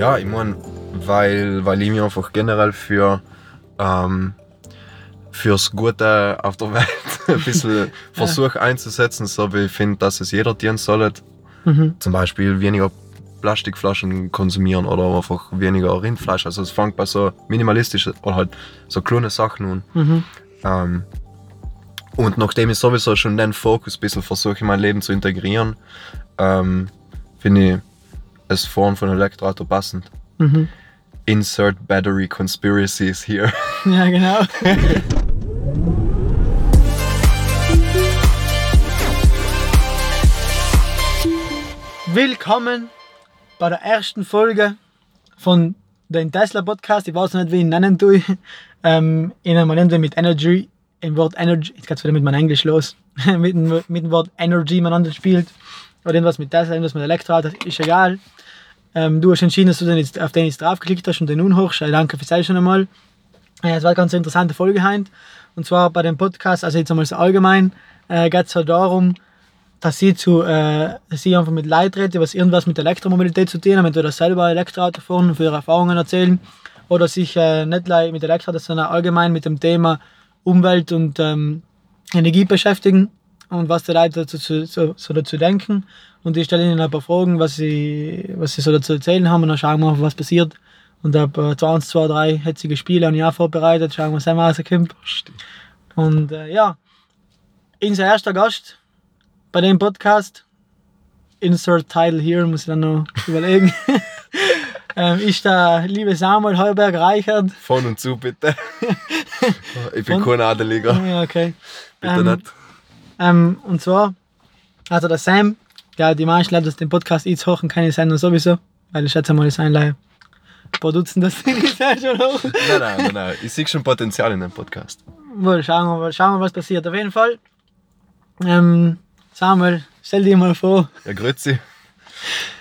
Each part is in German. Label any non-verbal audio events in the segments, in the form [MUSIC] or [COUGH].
Ja, ich meine, weil, weil ich mich einfach generell für ähm, fürs Gute auf der Welt [LAUGHS] ein bisschen versuche einzusetzen, so wie ich finde, dass es jeder dienen sollte. Mhm. Zum Beispiel weniger Plastikflaschen konsumieren oder einfach weniger Rindfleisch. Also es fängt bei so minimalistischen oder halt so kleine Sachen an. Mhm. Ähm, und nachdem ich sowieso schon den Fokus ein bisschen versuche in mein Leben zu integrieren, ähm, finde ich es Form von Elektroauto passend. Mhm. Insert Battery Conspiracies here. [LAUGHS] Ja, genau. Willkommen bei der ersten Folge von dem Tesla Podcast. Ich weiß noch nicht, wie ich ihn nennen tue. Ähm, ich nenne mit Energy, im Wort Energy, jetzt geht's wieder mit meinem Englisch los, [LAUGHS] mit, dem, mit dem Wort Energy miteinander spielt. Oder irgendwas mit Tesla, irgendwas mit Elektroauto, ist egal. Ähm, du hast entschieden, dass du den jetzt, auf den jetzt draufgeklickt hast und den unhochst. Äh, danke fürs schon einmal. Äh, Es war eine ganz interessante Folge heute. Und zwar bei dem Podcast, also jetzt einmal so allgemein, äh, geht es halt darum, dass sie, zu, äh, dass sie einfach mit Leuten reden, was irgendwas mit Elektromobilität zu tun haben, entweder selber Elektroauto fahren und für ihre Erfahrungen erzählen oder sich äh, nicht mit Elektroauto, sondern allgemein mit dem Thema Umwelt und ähm, Energie beschäftigen und was die Leute dazu, zu- so, so dazu denken. Und ich stelle ihnen ein paar Fragen, was sie, was sie so dazu erzählen haben und dann schauen wir mal, was passiert. Und ab äh, 20, 2, 3 hetzige Spiele ich auch vorbereitet, schauen wir, was immer rauskommt. Und äh, ja, unser erster Gast bei dem Podcast, Insert Title here, muss ich dann noch [LAUGHS] überlegen, [LAUGHS] ähm, ist der liebe Samuel Heuberg Reichert. Von und zu, bitte. [LAUGHS] ich bin Von- kein Adeliger. Ja, okay. Bitte Ähm, nicht. Ähm, und zwar, also der Sam, ja, die meisten Leute, die den Podcast jetzt hören, kennen Sam sowieso, weil ich schätze mal, das sind ein paar Dutzend, das Ding ist ja schon hoch. Nein, nein, nein, nein. Ich sehe schon Potenzial in dem Podcast. Wohl, schauen wir mal, schauen wir, was passiert. Auf jeden Fall, ähm, Samuel, stell dir mal vor. Ja, grüezi.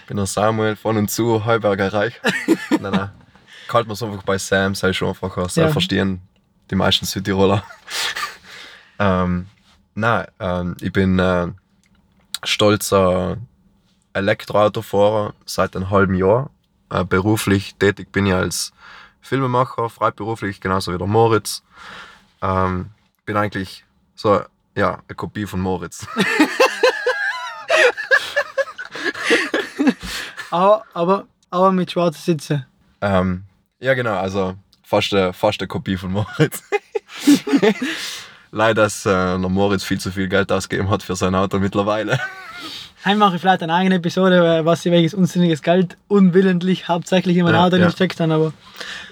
Ich bin der Samuel von und zu Heuberger Reich. nein, nein. Kalt man es einfach bei Sam, sei schon einfacher. Sei Ja. verstehen die meisten Südtiroler. ähm, nein, ähm, ich bin äh, stolzer Elektroautofahrer seit einem halben Jahr. Äh, beruflich tätig bin ich als Filmemacher, freiberuflich, genauso wie der Moritz. Ähm, bin eigentlich so, ja, eine Kopie von Moritz. [LAUGHS] Aber, aber, aber mit schwarzen Sitzen. Ähm, ja, genau, also fast eine, fast eine Kopie von Moritz. [LAUGHS] Leider, dass äh, Moritz viel zu viel Geld ausgegeben hat für sein Auto mittlerweile. [LAUGHS] Heim mache ich vielleicht eine eigene Episode, äh, was sie welches unsinniges Geld unwillentlich hauptsächlich in mein Ja, Auto ja. gesteckt aber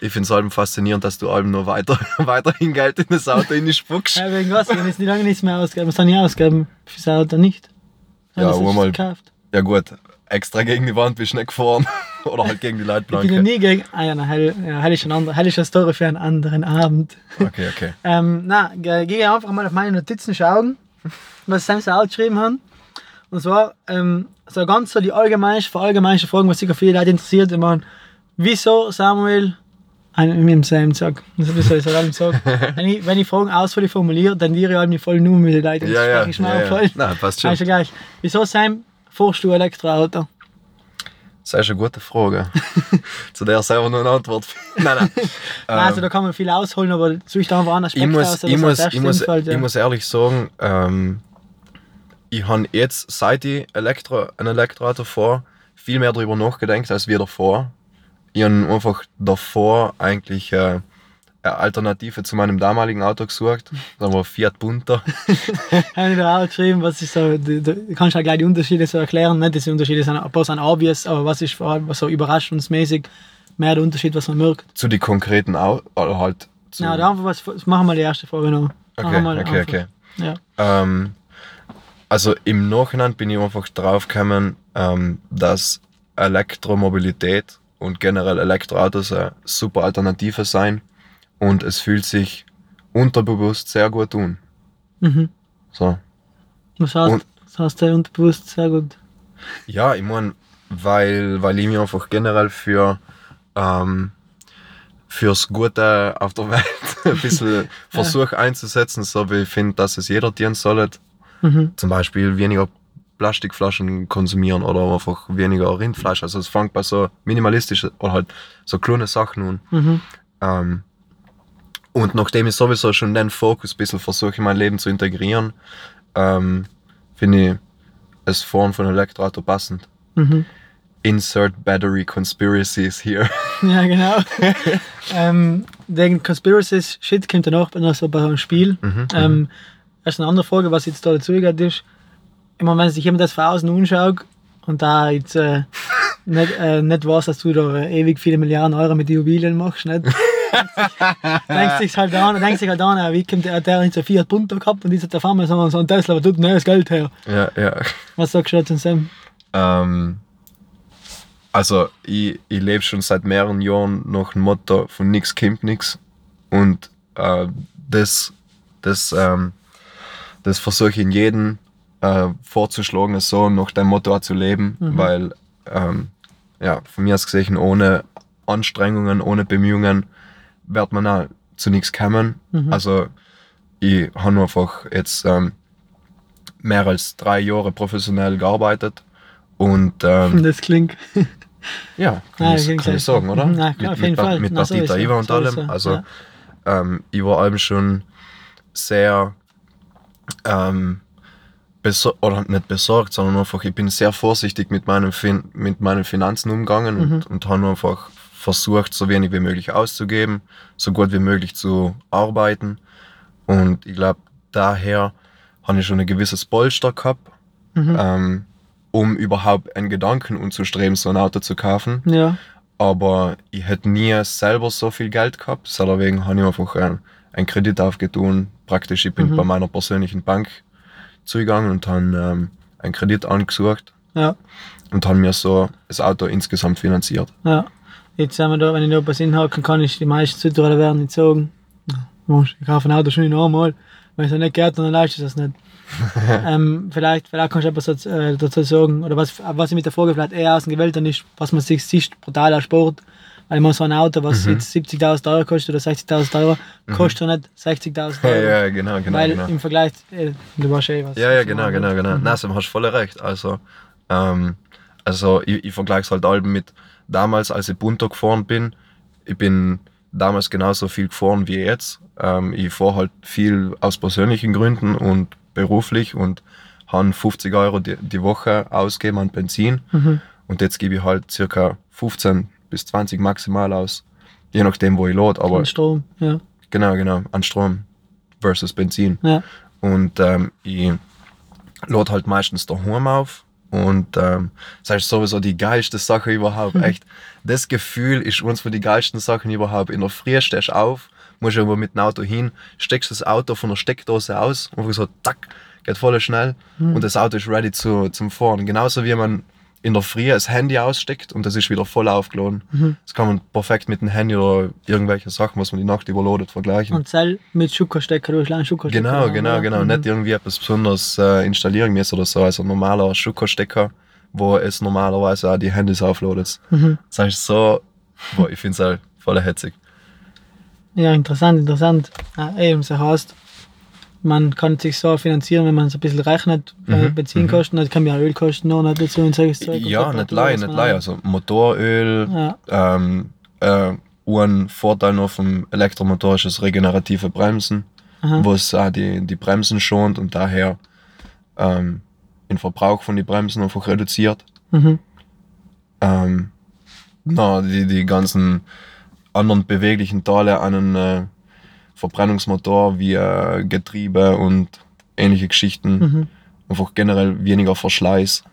Ich finde es allem faszinierend, dass du allem nur weiter, [LAUGHS] weiterhin Geld in das Auto spuckst. ja, wegen was? Ich habe jetzt nicht lange nichts mehr ausgegeben. Was habe ich ausgegeben? Fürs Auto nicht. Ja, das einmal- gekauft. Ja gut, extra gegen die Wand bist du nicht gefahren. [LAUGHS] Oder halt gegen die Ich bin Leitplanke. nie gegen. Ah ja, ja, hell ist ein eine Story für einen anderen Abend. Okay, okay. [LAUGHS] Ähm, na, ge- gehe einfach mal auf meine Notizen schauen, was Sam so aufgeschrieben hat. Und zwar ähm, so ganz so die allgemeinsten, verallgemeinsten Fragen, was sicher viele Leute interessiert. Ich meine, wieso Samuel, ein, mit dem Sam sag, das ist ich allem sagen. [LAUGHS] wenn, ich, wenn ich Fragen ausführlich formuliere, tendiere ich allem voll nur mit den Leuten. Ja, ja. ja, ja. Nein, passt schon. Also gleich. Wieso Sam, fährst du Elektroauto? Das ist eine gute Frage. [LAUGHS] Zu der ich selber noch eine Antwort. Nein, nein. [LAUGHS] Nein, also Ähm, da kann man viel ausholen, aber such da einfach Aspekt ich muss, aus, ich, muss, ich, muss, erstes einfällt, ja. ich muss ehrlich sagen, ähm, ich habe jetzt, seit ich Elektro, ein Elektroauto fahre, viel mehr darüber nachgedacht als wir davor. Ich habe einfach davor eigentlich äh, Alternative zu meinem damaligen Auto gesucht. Sagen wir Fiat Punto. [LAUGHS] habe ich da auch geschrieben, was ist so, du, du kannst ja gleich die Unterschiede so erklären, nicht diese Unterschiede sind ein paar sind obvious, aber was ist vor allem so überraschungsmäßig mehr der Unterschied, was man merkt. zu den konkreten Autos, oder halt zu... Ja, da einfach was, machen wir die erste Frage noch. okay, okay, einfach. okay. Ja. Ähm, also im Nachhinein bin ich einfach drauf gekommen, ähm, dass Elektromobilität und generell Elektroautos eine super Alternative sein und es fühlt sich unterbewusst sehr gut an. Mhm. So. Was heißt, Und- das heißt der unterbewusst sehr gut. Ja, ich meine, weil, weil ich mich einfach generell für ähm, fürs Gute auf der Welt [LAUGHS] ein bisschen [LAUGHS] versuche einzusetzen, so wie ich finde, dass es jeder dienen sollte. Mhm. Zum Beispiel weniger Plastikflaschen konsumieren oder einfach weniger Rindfleisch. Also es fängt bei so minimalistischen oder halt so kleine Sachen an. Mhm. Ähm, und nachdem ich sowieso schon den Fokus ein bisschen versuche in mein Leben zu integrieren, ähm, finde ich es Form von Elektroauto passend. Mhm. Insert Battery Conspiracies here. [LAUGHS] Ja, genau. [LAUGHS] ähm, wegen Conspiracies Shit kommt danach noch so bei einem Spiel. Mhm, Ähm, erst eine andere Frage, was jetzt da dazu geht, ist, immer wenn sich jemand das von außen anschaut und da jetzt äh, [LAUGHS] nicht, äh, nicht weiß, dass du da ewig viele Milliarden Euro mit Immobilien machst, nicht? Denkst sich halt an, denkst sich halt an, wie kommt der, der hat so Fiat Punto gehabt und jetzt hat der Farmer so, so ein Tesla, aber tut neues Geld her. ja, ja. Was sagst du dazu, Sam? Ähm, also ich, ich lebe schon seit mehreren Jahren nach dem Motto von nix kommt nix. Und äh, das, das, ähm, das versuche ich in jedem äh, vorzuschlagen, so nach dem Motto zu leben, Mhm. weil ähm, ja, von mir aus gesehen, ohne Anstrengungen, ohne Bemühungen wird man auch zu nichts kommen. Mhm. Also ich habe einfach jetzt ähm, mehr als drei Jahre professionell gearbeitet und ähm, [LAUGHS] Das klingt. [LAUGHS] ja, kann, Nein, ich, kann ich sagen, oder? Mhm, na, klar, auf jeden mit, Fall. Mit Na, sowieso, Iva und allem. Also ja. ähm, ich war allem schon sehr ähm, oder nicht besorgt, sondern einfach, ich bin sehr vorsichtig mit meinen, fin mit meinen Finanzen umgegangen und, Mhm. und habe einfach versucht, so wenig wie möglich auszugeben, so gut wie möglich zu arbeiten. Und ich glaube, daher habe ich schon ein gewisses Polster gehabt, Mhm. ähm, um überhaupt einen Gedanken anzustreben, so ein Auto zu kaufen. Ja. Aber ich hätte nie selber so viel Geld gehabt. Deswegen habe ich einfach einen, einen Kredit aufgetan. Praktisch, ich bin Mhm. bei meiner persönlichen Bank zugegangen und habe ähm, einen Kredit angesucht Ja. und habe mir so das Auto insgesamt finanziert. Ja. Jetzt sind wir da, wenn ich da was hinhaken kann, ich die meisten Südtiroler werden nicht sagen, "Mensch, ich kaufe ein Auto schon einmal. Wenn es nicht geht, dann leistet das nicht. [LAUGHS] ähm, vielleicht, vielleicht kannst du etwas dazu, äh, dazu sagen, oder was, was ich mit der Frage vielleicht eher außen gewählt habe, ist, was man sich sieht, brutaler Sport. Weil man so ein Auto, was Mhm. jetzt 70.000 Euro kostet oder 60.000 Euro, kostet ja nicht 60.000 Ja, Euro. ja, genau, genau. Weil genau. im Vergleich, äh, du warst eh was. Ja, ja, genau, genau, genau. Mhm. Nein, du hast voll recht. Also, ähm, also ich, ich vergleiche es halt allem mit damals, als ich bunter gefahren bin. Ich bin damals genauso viel gefahren wie jetzt. Ähm, ich fahre halt viel aus persönlichen Gründen und beruflich und habe 50 Euro die, die Woche ausgeben an Benzin. Mhm. Und jetzt gebe ich halt circa 15 bis 20 maximal aus. Je nachdem, wo ich lade. Aber Und Strom, ja. genau, genau, an Strom versus Benzin. ja. Und ähm, ich lade halt meistens daheim auf. Und ähm, das ist sowieso die geilste Sache überhaupt. Echt, das Gefühl ist eines von den geilsten Sachen überhaupt. In der Früh stehst du auf, musst irgendwo mit dem Auto hin, steckst das Auto von der Steckdose aus, einfach so, zack, geht voll schnell. Und das Auto ist ready zu, zum Fahren. Genauso wie man in der Früh das Handy aussteckt und das ist wieder voll aufgeladen. Das kann man perfekt mit dem Handy oder irgendwelche Sachen, was man die Nacht überladet, vergleichen. Und Zell mit Schuckerstecker, du hast einen Schuckerstecker. Genau, genau, genau. Mhm. Nicht irgendwie etwas besonders äh, installieren müssen oder so. Also ein normaler Schuckerstecker, wo es normalerweise auch die Handys aufladet. Mhm. Das heißt so, boah, ich finde es halt voll hetzig. Ja, interessant, interessant. Ja, eben, so heißt, man kann sich so finanzieren, wenn man es ein bisschen rechnet, äh, Mhm, Benzinkosten, dann kann man ja Ölkosten noch nicht dazu und solches Zeug. Ja, nicht was nicht auch- Also Motoröl, Ja, ähm, äh, ein Vorteil noch vom Elektromotor ist das regenerative Bremsen, wo es auch die, die Bremsen schont und daher ähm, den Verbrauch von den Bremsen einfach reduziert. Mhm. ähm, na, die, die ganzen anderen beweglichen Teile an einem äh, Verbrennungsmotor wie äh, Getriebe und ähnliche Geschichten. Mhm. Einfach generell weniger Verschleiß.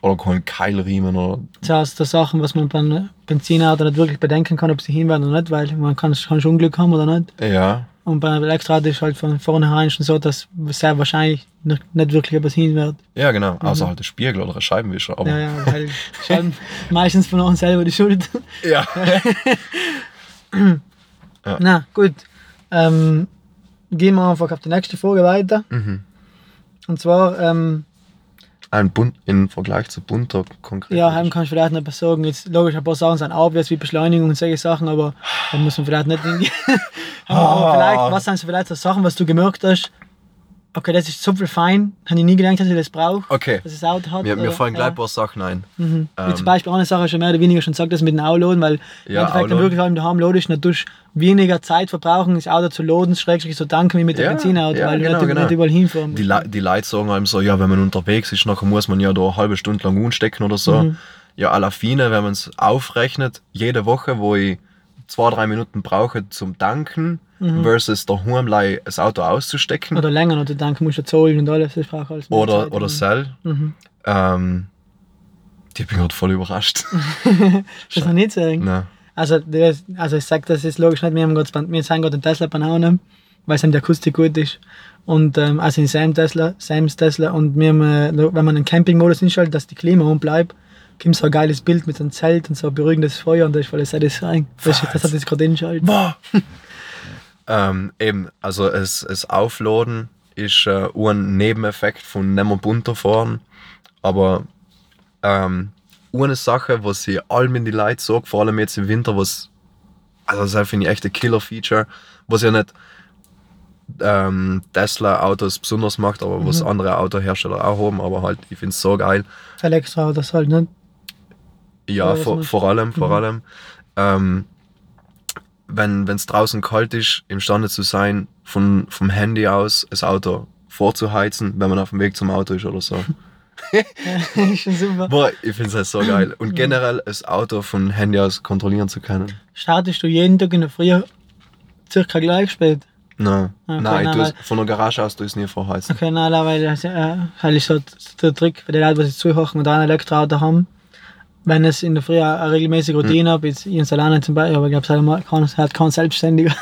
Oder kein Keilriemen oder. Das heißt, das Sachen, was man beim Benzinauto nicht wirklich bedenken kann, ob sie hinwerden oder nicht, weil man kann, kann schon Unglück haben oder nicht. Ja, Und beim Elektroauto ist halt von vornherein schon so, dass sehr wahrscheinlich nicht, wirklich etwas hin wird. ja genau. Außer halt der Spiegel oder der Scheibenwischer. Aber Ja, ja, weil schon [LAUGHS] meistens von uns selber die Schuld. ja. [LAUGHS] Na, gut. Ähm, gehen wir einfach auf die nächste Frage weiter. mhm. Und zwar, ähm, Ein Bunt im Vergleich zu bunter konkret. ja, heim kann ich vielleicht noch etwas sagen. Jetzt, logisch, ein paar Sachen sind obvious, wie Beschleunigung und solche Sachen, aber da muss man vielleicht nicht hingehen. [LAUGHS] aber, Ah. vielleicht, was sind so vielleicht so Sachen, was du gemerkt hast, Okay, das ist so viel fein. Habe ich nie gedacht, dass ich das brauche. Okay. Dass es Auto hat. Mir, mir fallen gleich ja. ein paar Sachen ein. Mhm. Wie Ähm, zum Beispiel eine Sache schon mehr oder weniger schon gesagt, das mit dem Auloaden, weil im Ja, Endeffekt dann wirklich allem daheim lodest, natürlich weniger Zeit verbrauchen, das Auto zu laden, schrägstrich so tanken wie mit dem Ja, Benzinauto, ja, weil du genau, nicht, genau. nicht überall hinfahren Die. Le die Leute sagen einem so, ja, wenn man unterwegs ist, nachher muss man ja da eine halbe Stunde lang unstecken oder so. Mhm. Ja, à la fine, wenn man es aufrechnet, jede Woche, wo ich zwei, drei Minuten brauche zum Tanken, versus daheim das Auto auszustecken Mhm. Oder länger noch tanken, musst du zahlen und alles, das braucht alles oder, Zeit. oder Cell, Mhm. ähm, ich bin gerade voll überrascht. [LAUGHS] Das noch nicht sagen. Nein. Also, das, also ich sag, das ist logisch nicht, wir, haben grad, wir sind gerade einen Tesla Banane, weil es die Akustik gut ist. Und ähm, also in Sam Tesla, Sam's Tesla und wir haben, äh, wenn man einen Campingmodus einschaltet, dass die Klima on bleibt, kommt so ein geiles Bild mit so einem Zelt und so ein beruhigendes Feuer und das ist voll satisfying. Das, das hat jetzt gerade eingeschaltet. Boah. [LAUGHS] ähm, eben, also es, es Aufladen ist äh, ein Nebeneffekt von nicht mehr bunter fahren, aber ähm, eine Sache, was sie allem in die Leute sagt, vor allem jetzt im Winter, was also das finde ich echt ein Killer-Feature, was ja nicht ähm, Tesla-Autos besonders macht, aber was andere Autohersteller auch haben, aber halt, ich finde es so geil. Elektroautos halt, ne? Ja, vor, vor allem, vor Mhm. allem. Ähm, wenn es draußen kalt ist, imstande zu sein, von, vom Handy aus das Auto vorzuheizen, wenn man auf dem Weg zum Auto ist oder so. [LAUGHS] schon super. Boah, ich finde es halt so geil. Und generell das Auto von Handy aus kontrollieren zu können. Startest du jeden Tag in der Früh circa gleich spät? Nein, Okay, nein, nein, weil- von der Garage aus du es nie vorheizen. Okay, nein, nein, weil das äh, halt ist so der Trick für die Leute, die zuhören und ein Elektroauto haben. Wenn es in der Früh eine regelmäßige Routine Hm. hat, jetzt ich in Salane zum Beispiel, aber ich glaube, es kann, hat kein Selbstständiger.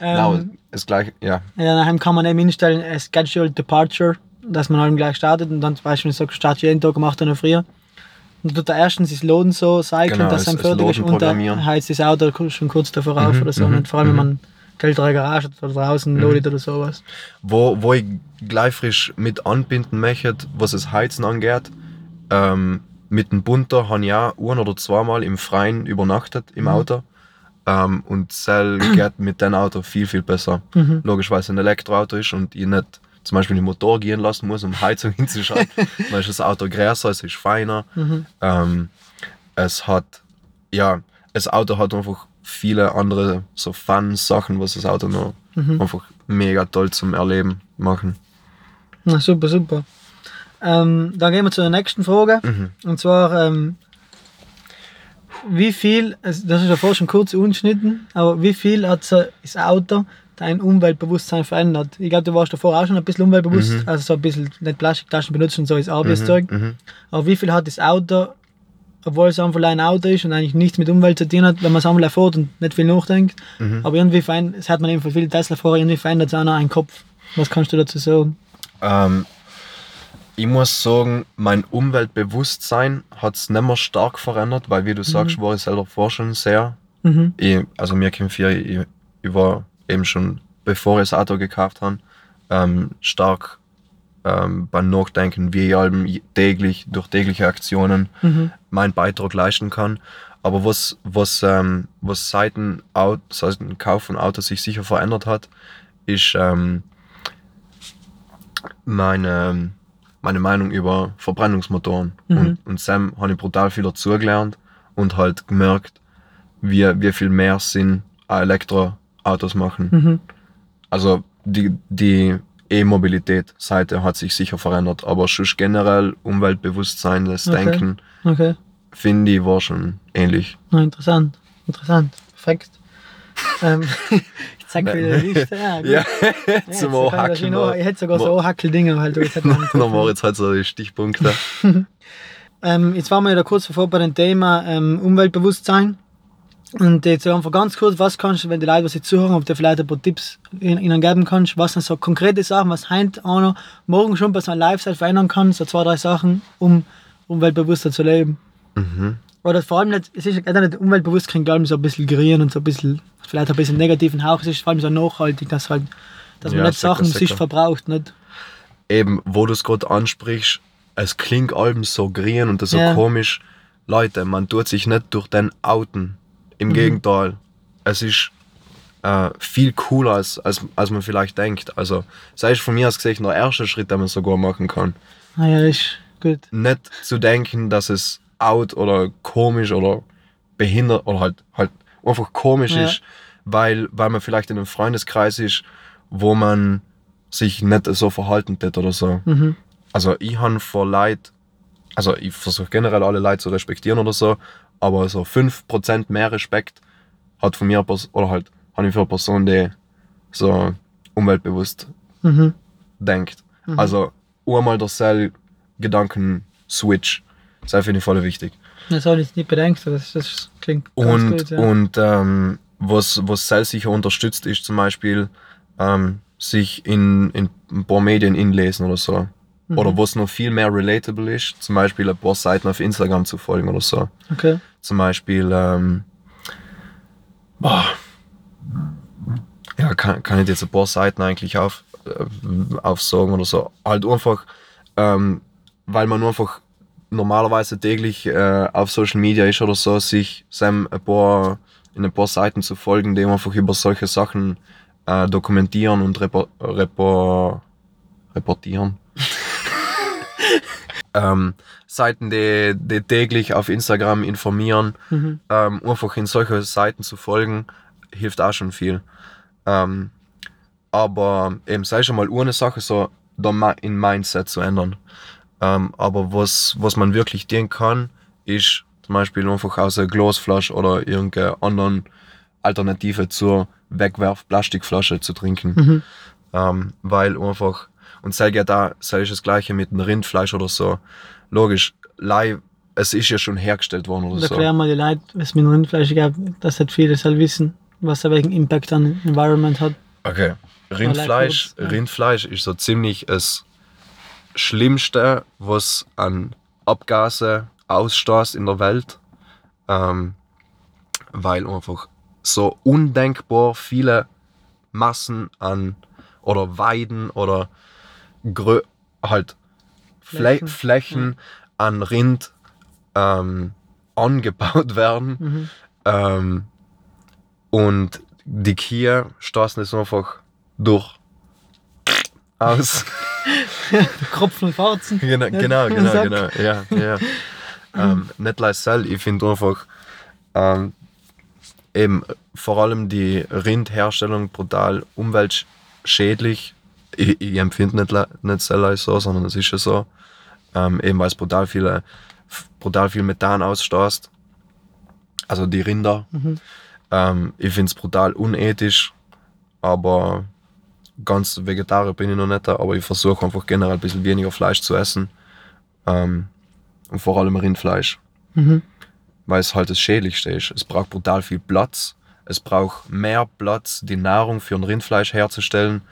Genau, [LAUGHS] ähm, das gleiche, ja. ja, daheim kann man eben einstellen, a Scheduled Departure, dass man halt gleich startet und dann zum Beispiel sagt, start jeden Tag um 8 Uhr in der Früh. Und tut er erstens das Loaden so cyclen, Genau, dass das- er das fertig ist und dann heizt das Auto schon kurz davor auf Mhm, oder so. mhm, Und vor allem, wenn mhm. man kältere Garage hat oder draußen loadet oder sowas. Wo, wo ich gleich frisch mit anbinden möchte, was das Heizen angeht, ähm, mit dem Bunter habe ich auch ein oder zweimal im Freien übernachtet im Mhm. Auto. Ähm, und Cell [CLEARS THROAT] geht mit dem Auto viel, viel besser. Mhm. Logisch, weil es ein Elektroauto ist und ich nicht zum Beispiel den Motor gehen lassen muss, um [LAUGHS] Heizung hinzuschalten. Dann [LAUGHS] ist das Auto größer, es ist feiner. Mhm. Ähm, es hat, ja, das Auto hat einfach viele andere so Fun-Sachen, was das Auto noch Mhm. einfach mega toll zum Erleben machen. Na, super, super. Ähm, dann gehen wir zur nächsten Frage. Mhm. Und zwar, ähm, wie viel, das ist ja vorher schon kurz ungeschnitten, aber wie viel hat so das Auto dein Umweltbewusstsein verändert? Ich glaube, du warst davor auch schon ein bisschen umweltbewusst, Mhm. also so ein bisschen nicht Plastiktaschen benutzen und so ist Arbeitszeug. Mhm. Aber wie viel hat das Auto, obwohl es einfach ein Auto ist und eigentlich nichts mit Umwelt zu tun hat, wenn man es einmal erfährt und nicht viel nachdenkt, Mhm. aber irgendwie verändert, das hat man eben für viele Tesla-Fahrer, irgendwie verändert es auch noch einen Kopf. Was kannst du dazu sagen? Ähm, ich muss sagen, mein Umweltbewusstsein hat es nicht mehr stark verändert, weil wie du sagst, war ich selber vorher schon sehr. Mhm. Ich, also mir kommt vier, ich, ich war eben schon, bevor ich das Auto gekauft habe, ähm, stark ähm, beim Nachdenken, wie ich allem täglich, durch tägliche Aktionen Mhm. meinen Beitrag leisten kann. Aber was, was, ähm, was seit dem, Auto, seit dem Kauf von Autos sich sicher verändert hat, ist ähm, meine, meine Meinung über Verbrennungsmotoren. Mhm. Und, und Sam habe ich brutal viel dazugelernt und halt gemerkt, wie, wie viel mehr Sinn Elektroautos machen. Mhm. Also die, die E-Mobilität-Seite hat sich sicher verändert, aber schon generell Umweltbewusstsein, das Okay. Denken, Okay. finde ich, war schon ähnlich. Na, interessant. Interessant. Perfekt. [LAUGHS] ähm, [LAUGHS] Liste. Ja, [LAUGHS] gut. Ja, Ja, zum jetzt kann ich hätte sogar so Anhackel-Dinger halt. Man- Dann war jetzt halt so die Stichpunkte. [LAUGHS] ähm, jetzt waren wir ja kurz davor bei dem Thema ähm, Umweltbewusstsein. Und jetzt einfach ganz kurz, was kannst du, wenn die Leute, was zuhören, ob du vielleicht ein paar Tipps ihnen ihnen geben kannst, was sind so konkrete Sachen, was heute einer morgen schon bei seinem Lifestyle verändern kann, so zwei, drei Sachen, um umweltbewusster zu leben. Mhm. Oder vor allem nicht, es ist auch nicht umweltbewusst, klingt allem so ein bisschen grün und so ein bisschen, vielleicht ein bisschen negativen Hauch. Es ist vor allem so nachhaltig, dass halt, dass man Ja, nicht sicher, Sachen sich sicher. verbraucht, nicht? Eben, wo du es gerade ansprichst, es klingt allem so grün und so Ja. komisch. Leute, man tut sich nicht durch den outen. Im Mhm. Gegenteil. Es ist äh, viel cooler, als, als, als man vielleicht denkt. Also, sei es von mir aus gesehen der erste Schritt, den man sogar machen kann. Ah ja, ist gut. Nicht zu denken, dass es out oder komisch oder behindert oder halt, halt einfach komisch Ja. ist, weil, weil man vielleicht in einem Freundeskreis ist, wo man sich nicht so verhalten tät oder so. Mhm. Also ich habe vor Leid, also ich versuche generell alle Leute zu respektieren oder so, aber so 5% mehr Respekt hat von mir oder halt habe ich für eine Person, die so umweltbewusst Mhm. denkt. Also einmal der Cell Das auf jeden Fall wichtig. Das habe ich nicht bedenkt, das, das klingt ganz Und, gut. Ja. und ähm, was, was sicher unterstützt, ist zum Beispiel ähm, sich in, in ein paar Medien inlesen oder so. Mhm. Oder was noch viel mehr relatable ist, zum Beispiel ein paar Seiten auf Instagram zu folgen oder so. okay. Zum Beispiel, ähm, boah, ja, kann, kann ich jetzt ein paar Seiten eigentlich auf, äh, aufsagen oder so. Halt einfach, ähm, weil man nur einfach normalerweise täglich äh, auf Social Media ist oder so, sich seinem ein paar, in ein paar Seiten zu folgen, die einfach über solche Sachen äh, dokumentieren und repo, repo, reportieren. [LAUGHS] ähm, Seiten, die, die täglich auf Instagram informieren, Mhm. ähm, einfach in solche Seiten zu folgen, hilft auch schon viel. Ähm, aber eben sei schon mal eine Sache, so in Mindset zu ändern. Ähm, aber was, was man wirklich dienen kann, ist zum Beispiel einfach aus einer Glasflasche oder irgendeiner anderen Alternative zur Wegwerf-Plastikflasche zu trinken. Mhm. Ähm, weil einfach, und sei ja da, sei das gleiche mit dem Rindfleisch oder so. Logisch, Lei, es ist ja schon hergestellt worden oder Und so. erklär mal die Leute, was mit dem Rindfleisch gab, dass halt viele soll wissen, was er welchen Impact an Environment hat. Okay. Rindfleisch. Rindfleisch ist so ziemlich das Schlimmste, was an Abgase ausstößt in der Welt. Ähm, weil einfach so undenkbar viele Massen an oder Weiden oder Grö halt Flächen, Flächen, Flächen an Rind ähm, angebaut [LAUGHS] werden. Mhm. Ähm, und die Kühe stoßen es einfach durch aus. [LAUGHS] Kropfen und Farzen. genau, genau, genau, genau. Ja, ja. ähm, nicht leisel, ich finde einfach ähm, eben vor allem die Rindherstellung brutal umweltschädlich. Ich, ich empfinde nicht, nicht selber so, sondern es ist ja so. Ähm, eben weil es brutal, viele, brutal viel Methan ausstößt. Also die Rinder. Mhm. Ähm, ich finde es brutal unethisch, aber ganz Vegetarier bin ich noch nicht, aber ich versuche einfach generell ein bisschen weniger Fleisch zu essen. Ähm, und vor allem Rindfleisch, Mhm. weil es halt das Schädlichste ist. Es braucht brutal viel Platz. Es braucht mehr Platz, die Nahrung für ein Rindfleisch herzustellen,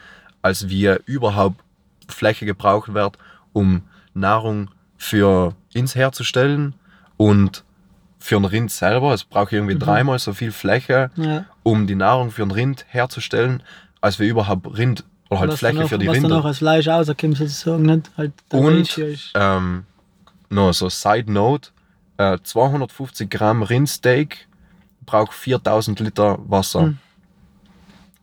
als wir überhaupt Fläche gebraucht wird, um Nahrung für ins herzustellen und für ein Rind selber. Es braucht irgendwie dreimal so viel Fläche, Ja. um die Nahrung für ein Rind herzustellen, als wir überhaupt Rind oder halt was Fläche dann auch, für die was dann Rinder. auch als Fleisch rauskommt, sozusagen, nicht? Halt Und ähm, noch so Side Note: äh, 250 Gramm Rindsteak braucht 4000 Liter Wasser. Hm.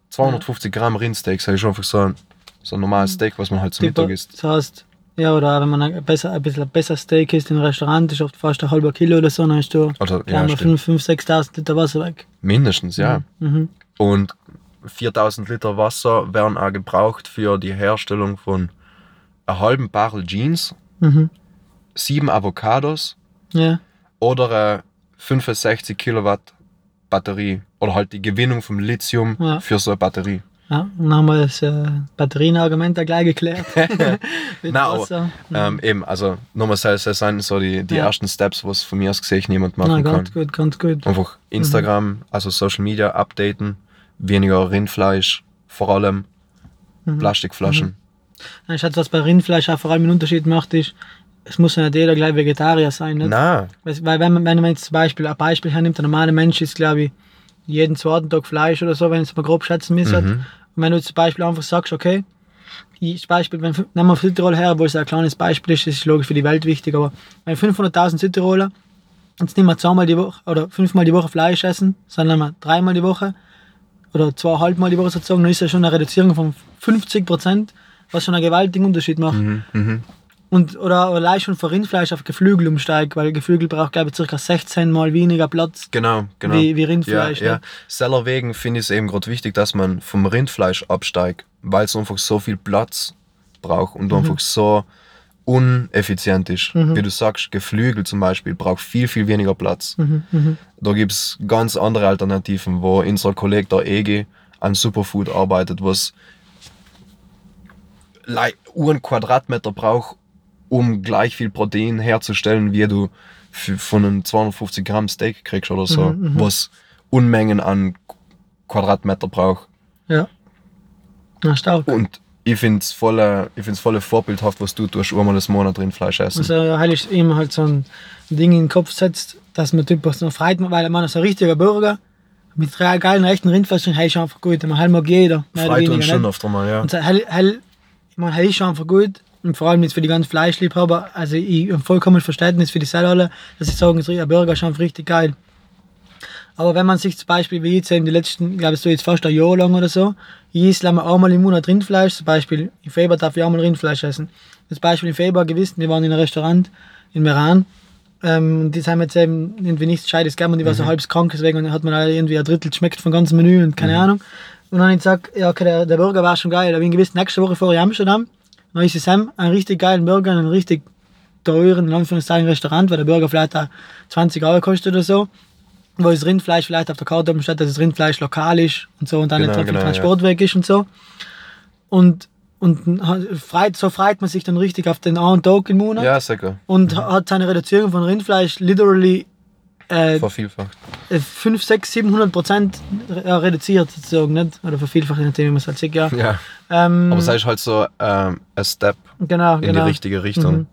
250 Gramm Rindsteak, das ist einfach so ein, so ein normales Steak, was man halt zum. Mittag isst. Das heißt, ja, oder wenn man ein, besser, ein bisschen besser Steak isst im Restaurant, ist oft fast ein halber Kilo oder so, dann hast du Oder, ja, ja, stimmt. 5, 5, 6.000 Liter Wasser weg. Mindestens, ja. Mhm. Und 4000 Liter Wasser werden auch gebraucht für die Herstellung von einem halben Barrel Jeans, Mhm. sieben Avocados Ja, oder eine 65 Kilowatt Batterie. Oder halt die Gewinnung vom Lithium Ja. für so eine Batterie. ja. Und dann haben wir das äh, Batterienargument da gleich geklärt. [LAUGHS] Na, aber. Mhm. Ähm, eben, also nochmal, das sind so die, die Ja. ersten Steps, was von mir aus gesehen niemand Na, machen kann. ganz gut, ganz gut. Einfach Instagram, also Social Media updaten, weniger Rindfleisch, vor allem Mhm. Plastikflaschen. Ich hatte was bei Rindfleisch auch vor allem einen Unterschied macht, ist, es muss ja nicht jeder gleich Vegetarier sein. Nicht? Na, Weil, wenn man, wenn man jetzt zum Beispiel ein Beispiel hernimmt, der normale Mensch ist, glaube ich, jeden zweiten Tag Fleisch oder so, wenn es mal grob schätzen müsste. Mhm. Und wenn du zum Beispiel einfach sagst, okay, ich, Beispiel, wenn, nehmen wir Südtirol her, wo es ein kleines Beispiel ist, das ist logisch für die Welt wichtig, aber wenn 500.000 Südtiroler jetzt nicht mehr zweimal die Woche oder fünfmal die Woche Fleisch essen, sondern mal dreimal die Woche, oder zweieinhalb Mal die Woche sozusagen, dann ist ja schon eine Reduzierung von 50 Prozent, was schon einen gewaltigen Unterschied macht. Mhm. Mhm. Und, oder allein schon von Rindfleisch auf Geflügel umsteigt, weil Geflügel braucht, glaube ich, circa 16 Mal weniger Platz Genau, genau. wie, wie Rindfleisch. Ja, ja. Seller wegen finde ich es eben gerade wichtig, dass man vom Rindfleisch absteigt, weil es einfach so viel Platz braucht und einfach so uneffizient ist. Wie du sagst, Geflügel zum Beispiel braucht viel, viel weniger Platz. Mhm, mhm. Da gibt es ganz andere Alternativen, wo unser Kollege der EG an Superfood arbeitet, was einen Quadratmeter braucht, um gleich viel Protein herzustellen, wie du von einem 250 Gramm Steak kriegst oder so, was Unmengen an Quadratmeter braucht. Ja. Na, stark. Und ich finde es voll, ich find's voll vorbildhaft, was du tust, einmal das Monat drin Fleisch essen. Also, weil ich immer halt so ein Ding in den Kopf setzt, dass man typisch so freit, weil man ist ein richtiger Bürger mit drei geilen rechten Rindfleisch, hey, ist einfach gut. Man halt mag jeder. Freit uns weniger, schon oft einmal, ja. Und so, hell, hell, ich meine, hell ist einfach gut. Und vor allem jetzt für die ganzen Fleischliebhaber, also ich habe vollkommen Verständnis für die alle, dass sie sagen, ein Burger ist einfach richtig geil. Aber wenn man sich zum Beispiel, wie jetzt eben die letzten, glaube ich, so jetzt fast ein Jahr lang oder so, ich esse einmal im Monat Rindfleisch, zum Beispiel im Februar darf ich auch mal Rindfleisch essen. Das Beispiel im Februar gewesen, wir waren in einem Restaurant in Meran, ähm, und die haben jetzt eben irgendwie nichts Gescheites gegeben und die war so halb krank, deswegen hat man alle irgendwie ein Drittel geschmeckt vom ganzen Menü und keine Ahnung. Und dann habe ich gesagt, ja, okay, der, der Burger war schon geil. Habe ich gewusst, nächste Woche fahre ich in Amsterdam, dann ist es Sam einen richtig geilen Burger in einem richtig teuren, in Anführungszeichen, Restaurant, weil der Burger vielleicht auch 20 Euro kostet oder so. Wo das Rindfleisch vielleicht auf der Karte oben steht, dass das Rindfleisch lokal ist und so und dann Genau, nicht so genau, ja. Transportweg ist und so. Und, und freit, so freut man sich dann richtig auf den einen Tag im Monat Ja, sicher. und hat seine Reduzierung von Rindfleisch literally äh, Vervielfacht. 5, 6, 700 Prozent äh, reduziert sozusagen, nicht? Oder vervielfacht, je nachdem, wie man es halt sieht, ja. Ja. Ähm, Aber es ist halt so ähm, ein Step genau, in genau. die richtige Richtung. Mhm.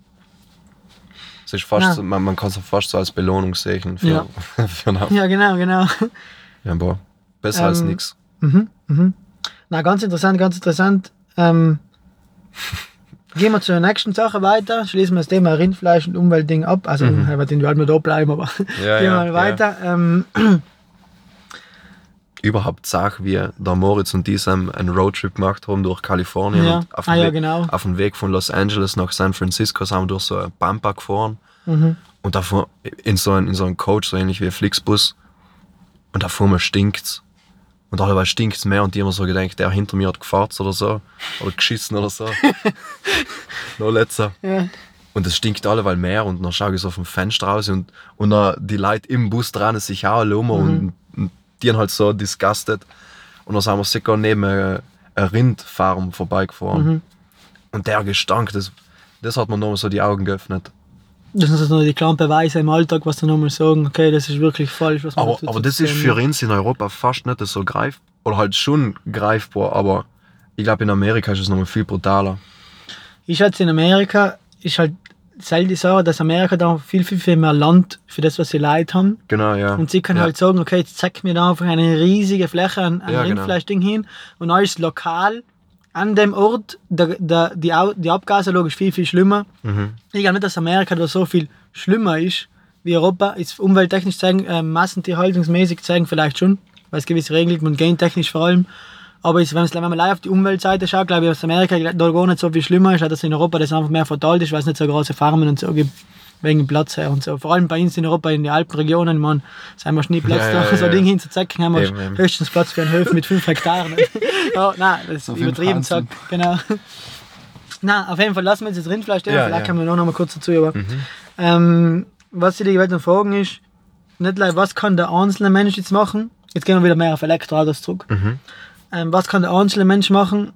Es ist fast Ja. so, man, man kann es fast so als Belohnung sehen für, Ja. [LAUGHS] für eine, Ja, genau, genau. ja, boah, besser als Ähm, nichts. Mhm, mhm. Na, ganz interessant, ganz interessant. Ähm, gehen wir zur nächsten Sache weiter. Schließen wir das Thema Rindfleisch und Umweltding ab. Also, mhm. wir den halt da bleiben, aber Ja, [LAUGHS] gehen ja, wir mal weiter. Ähm, [CLEARS THROAT] Überhaupt Sache, wie der Moritz und die einen Roadtrip gemacht haben durch Kalifornien. Ja. Und auf, Ah, dem ja, Weg, genau. auf dem Weg von Los Angeles nach San Francisco sind wir durch so eine Pampa gefahren. mhm. Und da fuhr, in so einem in so Coach, so ähnlich wie ein Flixbus. Und da fuhr mir stinkt's. Und allebei stinkt's mehr und die haben so gedacht, der hinter mir hat gefahren oder so. Oder geschissen oder so. [LAUGHS] no letzter. ja. Und es stinkt alleweil mehr und dann schaue ich so vom Fenster raus und, und dann die Leute im Bus dran sich auch erlauben und, und die haben halt so disgusted. Und dann sind wir sogar neben einer, einer Rindfarm vorbeigefahren. Mhm. Und der Gestank, das, das hat mir nochmal so die Augen geöffnet. Das sind so die kleinen Beweise im Alltag, was dann nochmal sagen, okay, das ist wirklich falsch, was man Aber, aber das ist für uns in Europa fast nicht so greifbar. Oder halt schon greifbar, aber ich glaube in Amerika ist es nochmal viel brutaler. Ich schätze, in Amerika ist halt selten so, dass Amerika da viel, viel, viel mehr Land für das, was sie Leid haben. Genau, ja. Und sie können ja. halt sagen, okay, jetzt zeig mir da einfach eine riesige Fläche an, an Ja, genau. Rindfleischding hin und alles lokal an dem Ort, der, der, die, die Abgase logisch viel, viel schlimmer. Mhm. Ich glaube nicht, dass Amerika da so viel schlimmer ist wie Europa. Ist umwelttechnisch zeigen, äh, massentierhaltungsmäßig zeigen vielleicht schon, weil es gewisse Regeln gibt und gentechnisch vor allem. Aber wenn man wenn man live auf die Umweltseite schaut, glaube ich, dass Amerika da gar nicht so viel schlimmer ist, als dass in Europa das einfach mehr verteilt ist, weil es nicht so große Farmen und so gibt. Wegen Platz her und so. Vor allem bei uns in Europa, in den Alpenregionen, man, ist einfach nie Platz Ja, da, ja, [LAUGHS] so ja. ein Ding hinzuzecken, haben wir Eben, eben. höchstens Platz für einen Höfen mit 5 Hektaren. [LAUGHS] ja, nein, das ist übertrieben gesagt, genau. Na, auf jeden Fall lassen wir jetzt das Rindfleisch stehen, Ja, vielleicht ja. kommen wir noch, mal kurz dazu. Aber, Mhm. ähm, was ich dir noch fragen ist, nicht gleich, was kann der einzelne Mensch jetzt machen? Jetzt gehen wir wieder mehr auf Elektroautos zurück. Mhm. Ähm, was kann der einzelne Mensch machen?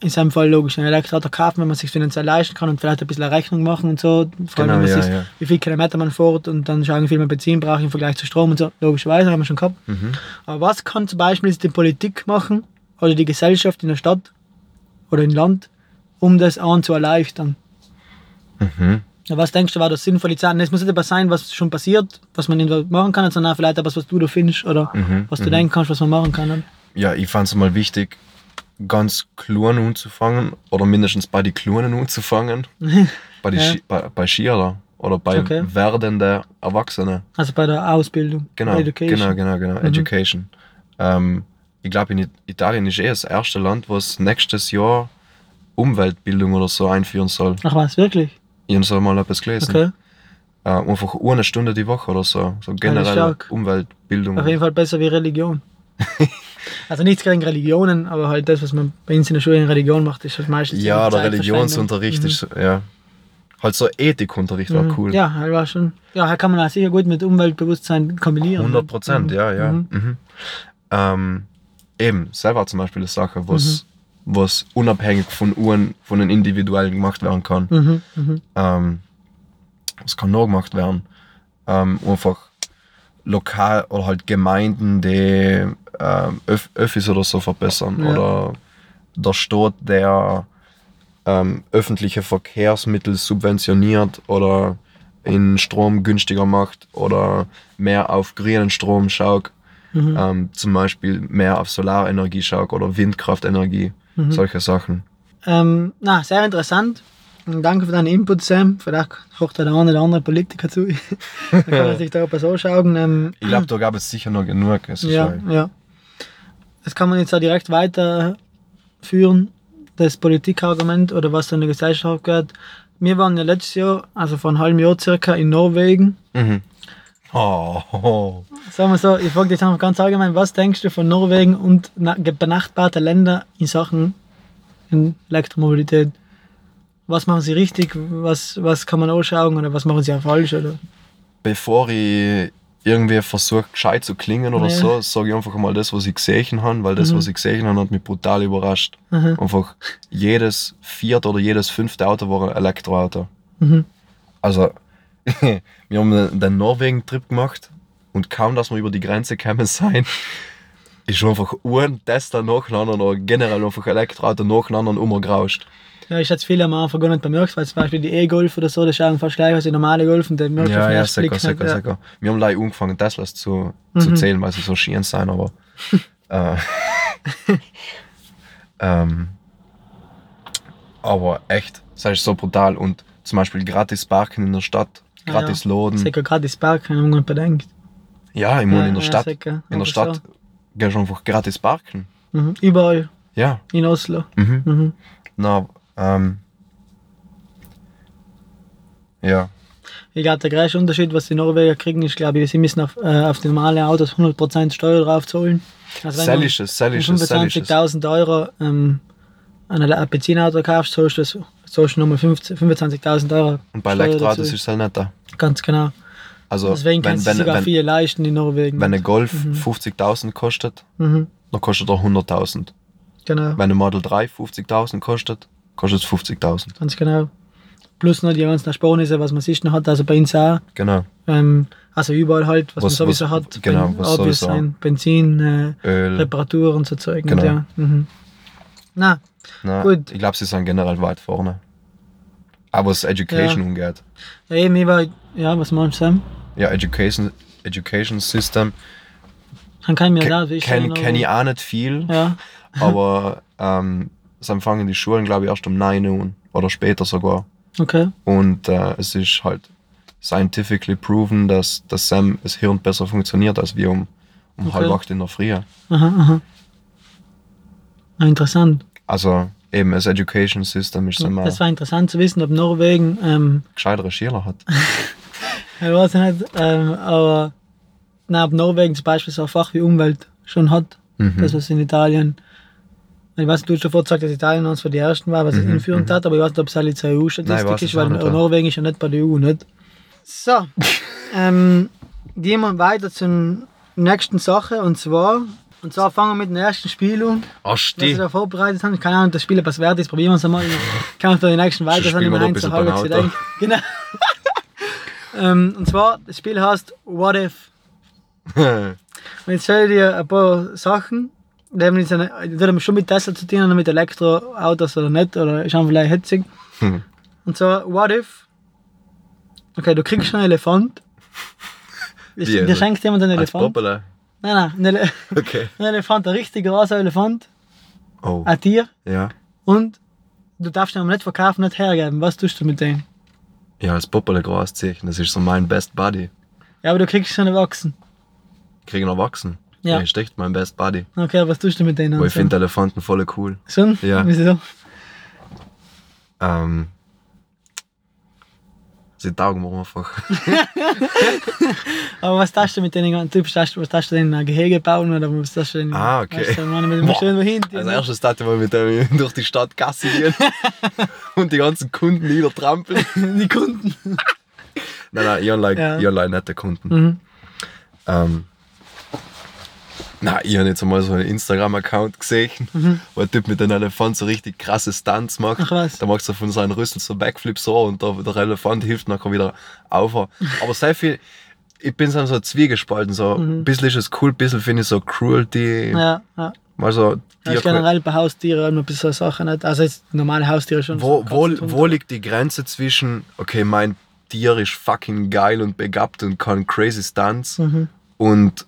In seinem Fall logisch ein Elektroauto kaufen, wenn man sich finanziell leisten kann und vielleicht ein bisschen eine Rechnung machen und so. Vor allem, Genau, wenn man ja, sich, ja. wie viel Kilometer man fährt und dann schauen, wie viel man Benzin braucht im Vergleich zu Strom und so. Logischerweise haben wir schon gehabt. Mhm. Aber was kann zum Beispiel die Politik machen oder die Gesellschaft in der Stadt oder im Land, um das an zu erleichtern? Mhm. Was denkst du, war das sinnvoll? Jetzt sagen, Es muss nicht etwas sein, was schon passiert, was man machen kann, sondern vielleicht etwas, was du da findest oder Mhm, was du denken kannst, was man machen kann. Ja, ich fand es mal wichtig, ganz klein anzufangen oder mindestens bei den Kleinen anzufangen. [LAUGHS] bei, die Ja. Bei, bei Schüler oder bei Okay. werdenden Erwachsenen. Also bei der Ausbildung, Genau, Education. genau, genau, genau. Mhm. Education. Ähm, ich glaube, in It- Italien ist eh das erste Land, was nächstes Jahr Umweltbildung oder so einführen soll. Ach was, wirklich? Ich habe mal etwas gelesen. Okay. Äh, einfach eine Stunde die Woche oder so. So generell. Umweltbildung. Auf jeden Fall besser wie Religion. [LAUGHS] also nichts gegen Religionen, aber halt das, was man bei uns in der Schule in Religion macht, ist halt meistens Ja, der. Religionsunterricht Mhm. ist, so- ja. Halt so Ethikunterricht war Mhm. cool. Ja, halt war schon. Ja, kann man auch sicher gut mit Umweltbewusstsein kombinieren. 100 Prozent, Mhm. ja, ja. Mhm. Mhm. Ähm, eben, selber zum Beispiel eine Sache, was, was unabhängig von Uhren, von den Individuellen gemacht werden kann. Mhm. Mhm. Ähm, was kann noch gemacht werden? Ähm, einfach lokal oder halt Gemeinden, die ähm, Öf Öffis oder so verbessern. Ja. Oder der Staat, der ähm, öffentliche Verkehrsmittel subventioniert oder in Strom günstiger macht oder mehr auf grünen Strom schaut. Mhm. Ähm, zum Beispiel mehr auf Solarenergie schaut oder Windkraftenergie. Mhm. Solche Sachen. Ähm, na, sehr interessant. Danke für deinen Input, Sam. Vielleicht hört der eine oder andere Politiker zu. [LAUGHS] Dann kann man [LAUGHS] sich da etwas anschauen. Ähm, Ich glaube, da gab es sicher noch genug. Ja, ja. Das kann man jetzt auch direkt weiterführen, das Politikargument oder was in der Gesellschaft gehört. Wir waren ja letztes Jahr, also vor einem halben Jahr circa, in Norwegen. Mhm. Oh, oh. Sagen wir so, ich frage dich einfach ganz allgemein, was denkst du von Norwegen und na- benachbarte Länder in Sachen in Elektromobilität? Was machen sie richtig? Was, was kann man anschauen oder was machen sie auch falsch? Oder? Bevor ich irgendwie versuche, gescheit zu klingen oder Ja. so, sage ich einfach mal das, was ich gesehen habe, weil das, Mhm. was ich gesehen habe, hat mich brutal überrascht. Mhm. Einfach jedes vierte oder jedes fünfte Auto war ein Elektroauto. Mhm. Also, [LAUGHS] wir haben den- Norwegen-Trip gemacht und kaum, dass wir über die Grenze gekommen sein, ist schon einfach ein Tesla nacheinander oder generell einfach Elektroauto nacheinander umgerauscht. Ja, ich hatte viele am Anfang gar nicht bemerkt, weil zum Beispiel die E-Golf oder so, das schauen fast gleich als die normale Golf und der merkt auf Ja, den ja, ersten sicher, sicher, ja. sicher. Wir haben gleich angefangen, Teslas zu, zu Mhm. zählen, weil sie so schön sein, aber. [LAUGHS] äh, ähm, aber echt, das ist so brutal. Und zum Beispiel gratis parken in der Stadt, Ja, gratis ja. laden. Sicher gratis parken, wenn man nicht bedenkt. Ja, ich meine, Ja, in der ja, Stadt, sicher. in der Stadt so. gehst du einfach gratis parken. Mhm. Überall Ja. in Oslo. Mhm. Mhm. Na, ähm. Ja. Ich glaube, der größte Unterschied, was die Norweger kriegen, ist, glaube ich, sie müssen auf, äh, auf die normalen Autos 100% Steuer drauf zahlen. Also wenn du Sellisches, sellisches, sellisches. 25.000 Euro ähm, an ein Benzinauto kaufst, zahlst du, zahlst du nochmal 15 25.000 Euro. Und bei Elektroautos ist es halt nicht da. Ganz genau. Also, Deswegen wenn, können sie wenn, sogar wenn, viele leisten in Norwegen. wenn ein Golf 50.000 kostet, mhm. dann kostet er 100.000. Genau, Wenn ein Model 3 50.000 kostet, kostet es 50.000. ganz genau. Plus noch die ganzen Ersparnisse, was man sich noch hat, also bei uns auch. Genau. Ähm, also überall halt, was, Was- man sowieso was- hat. genau, Ben- was Obvious sowieso. sein, Benzin, äh, Öl. Reparaturen und so Zeug. Genau. Ja. mhm. Na, Na, Gut. Ich glaube, sie sind generell weit vorne. Aber was Education Ja. umgeht. ja, eben, ich war, ja, was meinst du, Sam? Ja, Education, Education System. Dann kann ich mir Ke- da, wie ich Kenne kenn ich auch nicht viel, Ja, aber [LAUGHS] ähm, sie fangen die Schulen, glaube ich, erst um 9 Uhr oder später sogar. okay. Und äh, es ist halt scientifically proven, dass das Sam das Hirn besser funktioniert als wir um, um Okay. halb acht in der Früh. Aha, aha. Ah, interessant. Also eben das Education System ist immer Das war interessant zu wissen, ob Norwegen, ähm, [LAUGHS] gescheitere Schüler hat. [LAUGHS] ich weiß nicht, ähm, aber na, ob Norwegen zum Beispiel so ein Fach wie Umwelt schon hat, Mhm. das was in Italien. Ich weiß, du hast davor gesagt, dass Italien eines von die ersten war, was es Mhm, einführend mhm. hat, aber ich weiß nicht, ob es alle zur EU-Statistik ist, weil nicht. Norwegen ist ja nicht bei der EU, nicht? So, [LAUGHS] ähm, gehen wir weiter zur nächsten Sache und zwar, und zwar fangen wir mit dem ersten Spiel an. Ach, Was wir da vorbereitet haben, keine Ahnung, das Spiel etwas wert ist, probieren wir es einmal. [LAUGHS] Ich kann für die nächsten weiter sein, doch ein eins zu Auto. gedenkt. [LAUGHS] Genau. ähm, und zwar, das Spiel heißt What If? Und jetzt stelle ich dir ein paar Sachen, haben jetzt eine, haben schon mit Tesla zu tun oder mit Elektroautos oder nicht, oder ist einfach vielleicht hitzig. Hm. Und zwar, what if? Okay, du kriegst einen Elefant. Ich, [LAUGHS] Wie, dir also? jemand einen Als Elefant. Popele. Nein, nein, ein, Ele [LAUGHS] Okay. [LAUGHS] ein Elefant, ein richtig großer Elefant, Oh. ein Tier. Ja. Und du darfst ihn aber nicht verkaufen, nicht hergeben. Was tust du mit dem? Ja, als Popele großzeichen. Das ist so mein Best Buddy. Ja, aber du kriegst schon erwachsen. Kriegen erwachsen. Ja. Der ist echt mein Best Buddy. Okay, was tust du mit denen? Aber ich finde Elefanten voll cool. Schon? Ja. Wieso? Ähm, sie taugen mir einfach. [LAUGHS] Aber was tust du mit denen? Tust du- was tust du denen? Ein Gehege bauen oder was tust du denen? Ah, okay. Weißt du, meine, mit dem schön wohin. Als erstes tat ich mal mit dem [LAUGHS] durch die Stadt Gassi gehen [LAUGHS] und die ganzen Kunden niedertrampeln. Die Kunden. Nein, nein, ich habe like, Ja. like nette Kunden. Mhm. Ähm, na, ich habe jetzt einmal so einen Instagram-Account gesehen, wo ein Typ mit einem Elefant so richtig krasse Stunts macht. Mhm. Ach was. Da macht er von seinen Rüssel so Backflips so und der, der Elefant hilft nachher wieder auf. Aber sehr viel, ich bin so so zwiegespalten. So, ein bisschen ist es cool, ein bisschen finde ich so Cruelty. Mhm. Ja, ja. Mal so, Ja, ich generell bei Haustieren ein bisschen Sachen nicht. Also jetzt normale Haustiere schon. wo, so wo, wo liegt die Grenze zwischen, okay, mein Tier ist fucking geil und begabt und kann crazy Stunts Mhm. und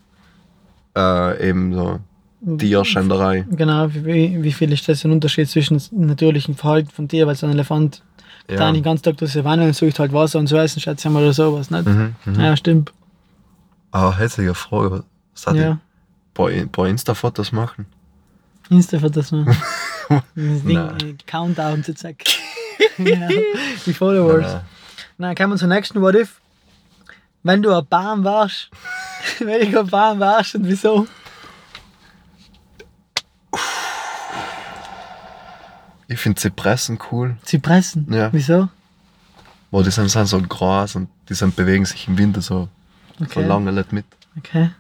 äh, eben so Tierschänderei. Genau, wie- wie, viel ist das ein Unterschied zwischen natürlichen Verhalten von Tier, weil so ein Elefant Ja. da den ganzen Tag durch die Wanne und sucht halt Wasser und so essen, schätze ich mal, oder sowas, nicht? Mhm, mhm. Ja, stimmt. Ah, hässliche Frage. Was hat Ja. die? Paar, Insta-Fotos machen? Insta für [LAUGHS] das Ding, äh, Countdown zu zack. [LAUGHS] ja, die Followers. Na, kommen wir zum nächsten What If. Wenn du ein Baum warst, welcher Baum warst und wieso? Ich finde Zypressen cool. Zypressen. Ja. Wieso? Boah, die sind, sind so groß und die sind, bewegen sich im Winter so, so Okay. lange nicht mit. Okay.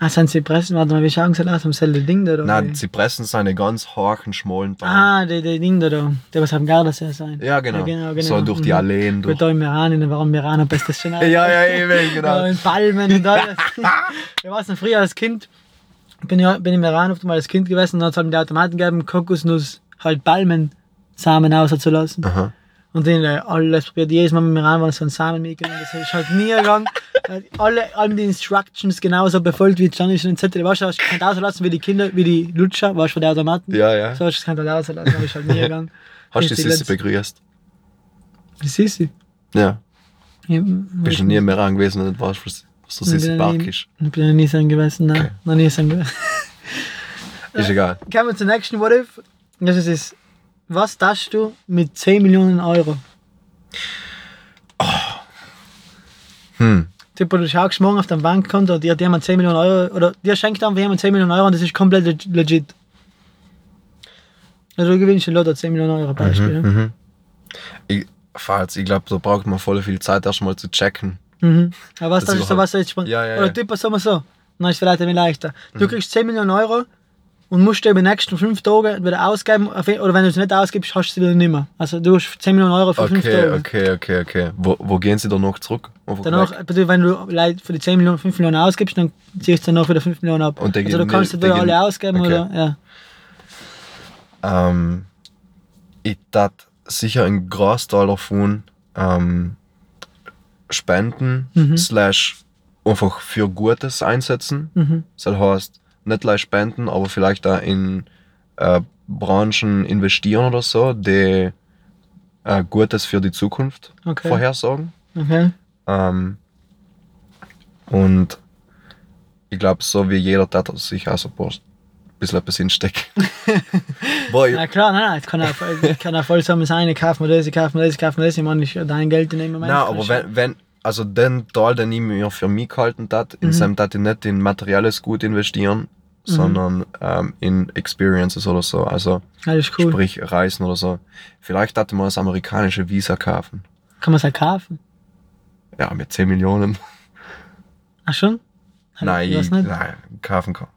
Ah, sind Zypressen? Warte mal, wie schauen sie aus? Am selben Ding da? oder Nein? Zypressen sind eine ganz harten, schmalen Baum. Ah, der, der Ding da, da. Der was am Gardasee sein. Ja, genau. Ja, genau, genau. So durch die Mhm. Alleen. Durch. da im Iran, in der warmen Iran, das schon [LAUGHS] Ja, ja, eben, Ja, genau. und Palmen und alles. [LAUGHS] ich weiß noch, früher als Kind bin ich bin im Iran oft mal als Kind gewesen und dann hat es halt den Automaten gegeben, Kokosnuss, halt Palmensamen rauszulassen. Aha. Und den äh, alles probiert. Jedes Mal mit mir ran, war so ein Samen mitgenommen. Das ist halt nie gegangen. [LAUGHS] Äh, alle, alle die Instructions genauso befolgt wie Johnny in Zettel. Weißt du, ich kann auslassen wie die Kinder, wie die Lutscher, weißt du, von der Automaten. Ja, ja. So, ich kann das auslassen, aber ich halt nie gegangen. [LAUGHS] Hast du die Sissi begrüßt? Siehst du? Ja. Ja, Bist du nie im Iran gewesen und nicht weißt, was, was Ich Sissi Park ist? Ich bin noch nie sein gewesen, nein. Okay. Noch nie sein gewesen. [LAUGHS] Ist egal. Kommen wir zum nächsten What If. Das ist es. Was tust du mit 10 Millionen Euro? Hm. Typ, du schaust morgen auf dein Bankkonto, dir hat jemand 10 Millionen Euro, oder dir schenkt einfach jemand 10 Millionen Euro und das ist komplett leg- legit. Also du gewinnst den Lotto 10 Millionen Euro Beispiel. Mhm. Mhm. Ich, falls, ich glaube, da braucht man voll viel Zeit, erstmal zu checken. Mhm. Aber was Das das ist so was jetzt spannend. Ja, ja, Oder ja. Typ, sagen wir so. Dann ist es vielleicht ein bisschen leichter. Mhm. Du kriegst 10 Millionen Euro und musst dir über die nächsten 5 Tage wieder ausgeben. Oder wenn du es nicht ausgibst, hast du es wieder nicht mehr. Also du hast 10 Millionen Euro für 5 Okay, Tage. okay, okay, okay. Wo, wo gehen sie danach zurück? Danach, bitte, wenn du Leute für die 10 Millionen 5 Millionen ausgibst, dann ziehst du danach wieder 5 Millionen ab. Und also du kannst der dir geht- alle ausgeben okay. oder ja. Ähm, ich tat sicher einen Großteil davon ähm, spenden, Mhm. slash einfach für Gutes einsetzen. Mhm. Das heißt, nicht gleich spenden, aber vielleicht auch in äh, Branchen investieren oder so, die äh, Gutes für die Zukunft Okay. vorhersagen. Okay. Ähm, und ich glaube, so wie jeder tat sich auch so ein bisschen etwas [LAUGHS] ich, Na klar, nein, nein, es kann auch, es kann auch voll sein, ich kaufe mir das, ich kaufe mir das, ich kaufe mir das, ich meine, ich dein Geld in dem Moment. Nein, aber wenn, wenn, also den Teil, den ich mir für mich gehalten hat, in Mhm. seinem tat ich nicht in materielles Gut investieren, sondern ähm, in Experiences oder so. Also Alles cool. sprich Reisen oder so. Vielleicht hatte man das amerikanische Visa kaufen. Kann man es halt kaufen? Ja, mit 10 Millionen. Ach schon? Nein, ich, nicht. nein, kaufen kann.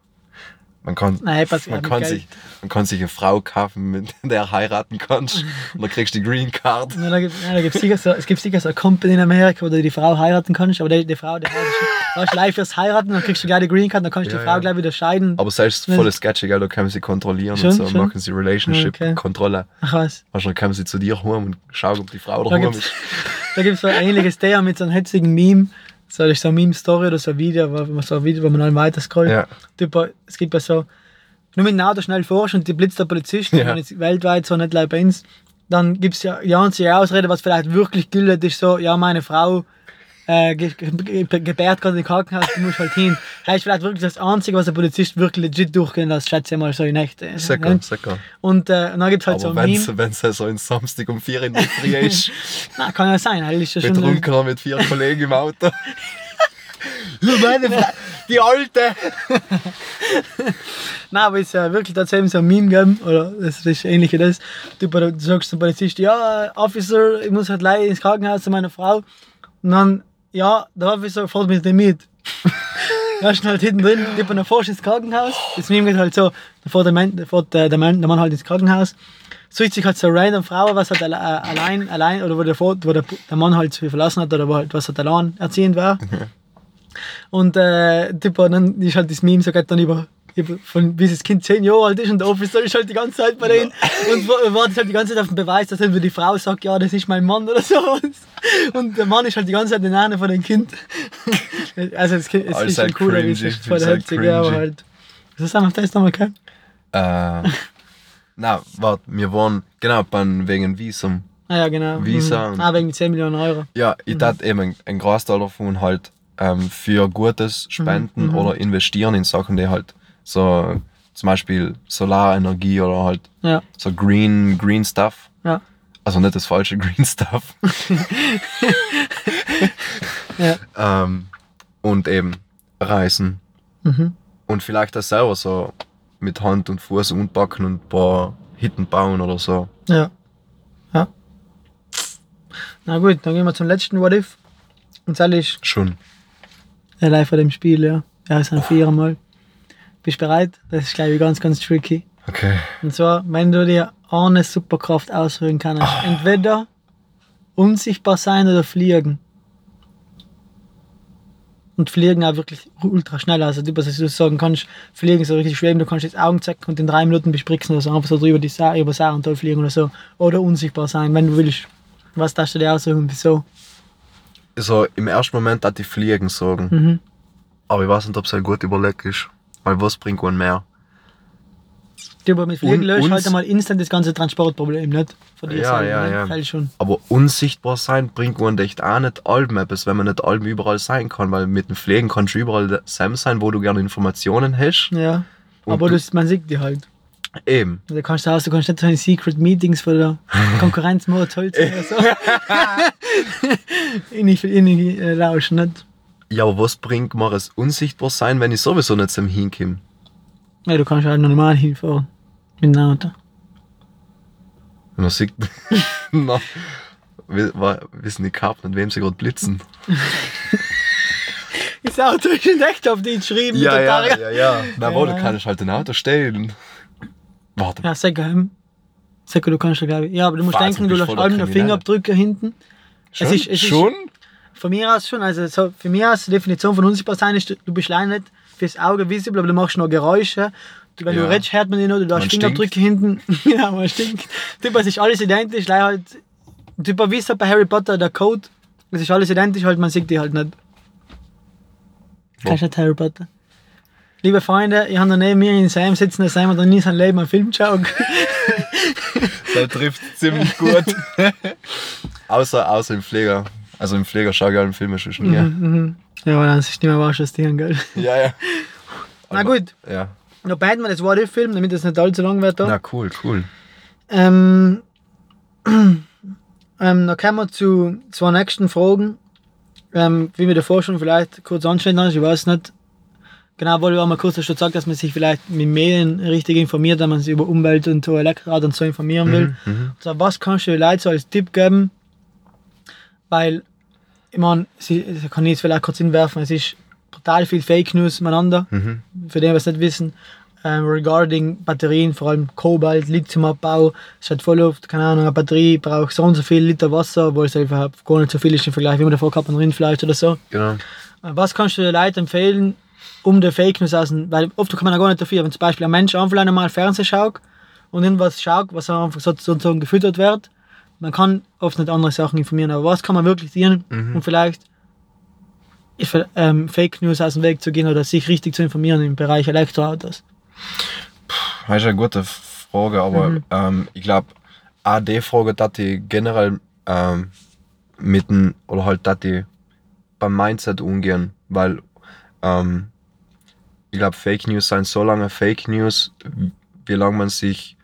Man kann, Nein, [LAUGHS] man, kann sich, man kann sich eine Frau kaufen, mit der heiraten kannst. und dann kriegst du die Green Card. Ja, da gibt, da gibt's sicher so, es gibt sicher so eine Company in Amerika, wo du die Frau heiraten kannst, aber die, die Frau, die heiratet live fürs Heiraten, dann kriegst du gleich die Green Card, dann kannst du Ja, die Frau ja. gleich wieder scheiden. Aber selbst Nein. voll sketchy, gell? Da können sie kontrollieren Schon, und so, schon. machen sie Relationship-Kontrolle. Ach was. Weißt du, dann kommen sie zu dir heim und schauen, ob die Frau Da daheim ist. [LAUGHS] da gibt's so ein ähnliches Thema mit so einem hetzigen Meme. So, das ist so eine Meme-Story oder so ein Video, wo, wo so ein Video, wo man dann weiter scrollt. Ja. Typ, es gibt ja so, nur mit dem Auto schnell forsch und die blitzt der Polizist, Ja. ja. jetzt weltweit so nicht leider bei uns. Dann gibt es ja die einzige Ausrede, was vielleicht wirklich gilt, ist so, ja, meine Frau äh, ge ge ge gebärt gerade im Krankenhaus, du musst halt hin. Das ist vielleicht wirklich das Einzige, was der Polizist wirklich legit durchgehen lässt, schätze ich mal so in äh, Sicher, ne? sicher. Und, äh, und dann gibt es halt so Aber ein wenn es so ein Samstag um 4 in der Früh [LAUGHS] ist, Na, kann ja sein, halt ist ja schon. betrunkener mit vier Kollegen im Auto. [LAUGHS] Meine [LAUGHS] Frau, die Alte! Nein, aber es ist ja wirklich tatsächlich so ein Meme geben, oder das ist ähnlich wie das. Du, du sagst zum Polizist, ja, Officer, ich muss halt leider ins Krankenhaus zu meiner Frau. Und dann, ja, der Officer fährt mit dem mit. Da ist halt hinten drin, die dann fährst ins Krankenhaus. Das Meme geht halt so, da fährt der Mann, da fährt der, der, Mann, der Mann halt ins Krankenhaus. Sucht sich halt so eine random Frau, was halt äh, allein, allein, oder wo der, Vater- wo der, der Mann halt verlassen hat, oder wo halt, was halt allein erziehend war. Und äh, typ, dann ist halt das Meme so geht dann über von bis das Kind 10 Jahre alt ist und der Officer ist halt die ganze Zeit bei denen und wa- wartet halt die ganze Zeit auf den Beweis, dass entweder die Frau sagt, ja, das ist mein Mann oder [LAUGHS] so. Und der Mann ist halt die ganze Zeit in der Nähe von dem Kind. [LAUGHS] Also es, es Alles ist halt cool, aber cringy, es ist ist voll halt herzig, ja, aber halt. Was auf das nochmal gehabt? Äh, na, warte, wir waren, genau, beim, wegen Visum. Ah ja, genau. Visa Mhm. Ah, wegen 10 Millionen Euro. Ja, ich Mhm. dachte eben ein, Großteil davon halt ähm, für Gutes spenden Mhm, mhm. oder investieren in Sachen, die halt so zum Beispiel Solarenergie oder halt Ja, so Green, Green Stuff. ja. Also nicht das falsche Green Stuff. [LAUGHS] Ja. ähm, und eben Reisen. Mhm. Und vielleicht das selber so mit Hand und Fuß unpacken und ein paar Hitten bauen oder so. Ja. Ja. Na gut, dann gehen wir zum letzten What If. Und das ist Schon. der Live von dem Spiel, ja. Ja, es sind viermal. Bist du bereit? Das ist, glaube ich, ganz, ganz tricky. Okay. Und zwar, wenn du dir eine Superkraft ausführen kannst, entweder unsichtbar sein oder fliegen. Und fliegen auch wirklich ultra schnell. Also, du, dass du sagen kannst, fliegen so richtig schweben, du kannst jetzt Augen zecken und in drei Minuten bespritzen oder so, einfach so drüber die Sa über Sarental fliegen oder so. Oder unsichtbar sein, wenn du willst. Was darfst du dir aussuchen und wieso? So im ersten Moment hat ich fliegen sagen. Mhm. Aber ich weiß nicht, ob es ein gut überlegt ist. Weil was bringt man mehr? Du, aber mit Fliegen Und löst uns- halt einmal instant das ganze Transportproblem, nicht? Von dir Ja, selber, ja, ne? ja. Schon. Aber unsichtbar sein bringt man echt auch nicht allem etwas, wenn man nicht allem überall sein kann. Weil mit dem Pflegen kannst du überall Sam sein, wo du gerne Informationen hast. Ja. Und aber das, man sieht die halt. Eben. Da kannst du, auch, du kannst nicht so eine Secret Meetings von der [LAUGHS] Konkurrenz mal toll oder so. [LAUGHS] [LAUGHS] Innig, innig äh, lauschen, nicht? Ja, aber was bringt mir es unsichtbar sein, wenn ich sowieso nicht zum Hinkomme? Ja, du kannst halt normal hinfahren. Mit dem Auto. Und man [LAUGHS] sieht, wa- wissen die Karten, nicht wem sie gerade blitzen. Das [LAUGHS] Auto ist nicht echt auf die geschrieben. mit der Targa. ja, ja. Na, wo, Ja. du kannst halt ein Auto stellen. Warte, Ja, sag geheim. Sag, du kannst ja, glaube ich. Ja, aber du musst Was, denken, du lässt allem den Kriminelle. Fingerabdrücke hinten. schon? es ist- es ist- schon? Von mir aus schon. Also so, für mich aus, die Definition von unsichtbar sein ist, du- bist leider nicht fürs Auge visible, aber du machst noch Geräusche. Du, wenn Ja. du redest, hört man dich noch, du hast Fingerabdrücke hinten. [LAUGHS] ja, man stinkt. Typ, es ist alles identisch, leider halt. Typ, wie ist bei Harry Potter der Code? Es ist alles identisch, halt, man sieht die halt nicht. Wo? Kennst du nicht Harry Potter? Liebe Freunde, ich habe neben mir in Sam sitzen, der Sam hat noch nie sein Leben einen Film geschaut. [LAUGHS] Der trifft ziemlich gut. [LAUGHS] außer, außer im Pfleger. Also im Pfleger schau ich alle Filme schon nie. Mhm. ja, aber das ist nicht mehr wahr, das Ding, gell? Ja, ja. [LAUGHS] Na gut, Ja. noch beiden wir das What If-Film, damit es nicht allzu lang wird. Da. Na cool, cool. Ähm, [CLEARS THROAT] ähm, dann kommen wir zu zwei nächsten Fragen. Ähm, wie wir davor schon vielleicht kurz haben, ich weiß nicht. Genau, wollte ich auch mal kurz schon sagen, dass man sich vielleicht mit Medien richtig informiert, wenn man sich über Umwelt und Elektrorad und so informieren will. Mhm. So, was kannst du den Leuten so als Tipp geben? Weil, ich meine, sie, ich kann jetzt vielleicht kurz hinwerfen, es ist brutal viel Fake News miteinander Mhm. für die es nicht wissen, ähm, regarding Batterien, vor allem Kobalt, Lithiumabbau, es hat voll oft, keine Ahnung, eine Batterie braucht so und so viel Liter Wasser, obwohl es einfach gar nicht so viel ist im Vergleich, wie man davor gehabt hat, Rindfleisch oder so. Genau. Äh, Was kannst du den Leuten empfehlen, um die Fake News aus dem- weil oft kann man ja gar nicht dafür, wenn zum Beispiel ein Mensch einfach einmal Fernsehen schaut und irgendwas schaut, was einfach so- sozusagen gefüttert wird, man kann oft nicht andere Sachen informieren, aber was kann man wirklich tun, Mhm. um vielleicht ich, ähm, Fake News aus dem Weg zu gehen oder sich richtig zu informieren im Bereich Elektroautos? Das ist eine gute Frage, aber Mhm. ähm, ich glaube, auch die Frage, dass die generell ähm, mit dem, oder halt, dass die beim Mindset umgehen, weil ähm, ich glaube, Fake News sind so lange Fake News, wie lange man sich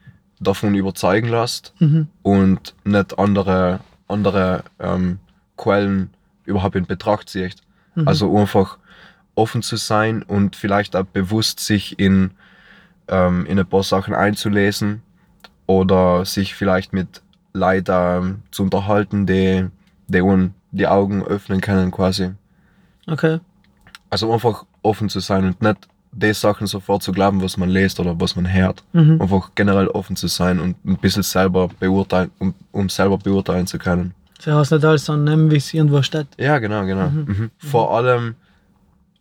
davon überzeugen lässt Mhm. und nicht andere, andere ähm, Quellen überhaupt in Betracht zieht. Mhm. Also einfach offen zu sein und vielleicht auch bewusst sich in, ähm, in ein paar Sachen einzulesen oder sich vielleicht mit Leuten ähm, zu unterhalten, die, die die Augen öffnen können quasi. Okay. Also einfach offen zu sein und nicht die Sachen sofort zu glauben, was man liest oder was man hört. Mhm. Einfach generell offen zu sein und ein bisschen selber beurteilen, um, um selber beurteilen zu können. Sie hast nicht alles so nehmen, wie es irgendwo steht. Ja, genau, genau. Mhm. Mhm. Vor allem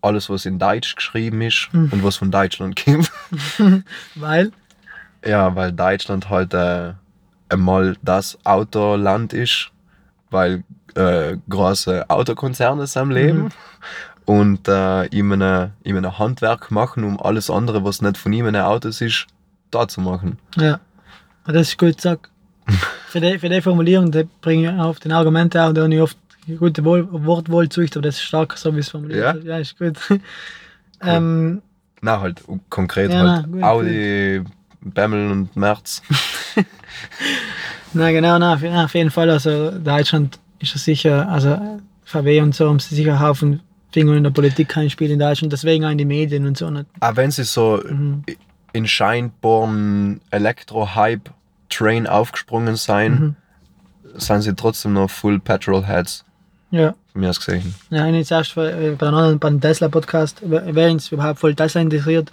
alles, was in Deutsch geschrieben ist Mhm. und was von Deutschland kommt. [LAUGHS] Weil, Ja, weil Deutschland halt äh, einmal das Autoland ist, weil äh, große Autokonzerne am Leben Mhm. Und äh, ihm, eine, ihm ein Handwerk machen, um alles andere, was nicht von ihm ein Autos ist, da zu machen. ja, das ist gut gesagt. [LAUGHS] für, die, für die Formulierung, die bringe ich auf den Argumenten auch, da habe ich oft gute zu, aber das ist stark, so wie es formuliert Ja? ist. Ja, ist gut. [LAUGHS] ähm, Na, halt konkret Ja, halt na, gut, Audi, Bemmel und Merz. [LAUGHS] na genau, na, auf, jeden Fall, also Deutschland ist ja sicher, also VW und so haben sie sicher Haufen Finger in der Politik kein Spiel in Deutschland, deswegen auch in die Medien und so. Nicht. Auch wenn sie so Mhm. in scheinbaren Elektro-Hype-Train aufgesprungen sein, Mhm. sind sie trotzdem noch Full Petrol-Heads, Ja. von mir aus gesehen. Ja, ich habe jetzt erst äh, bei einem anderen, beim Tesla-Podcast, wer uns überhaupt voll Tesla interessiert,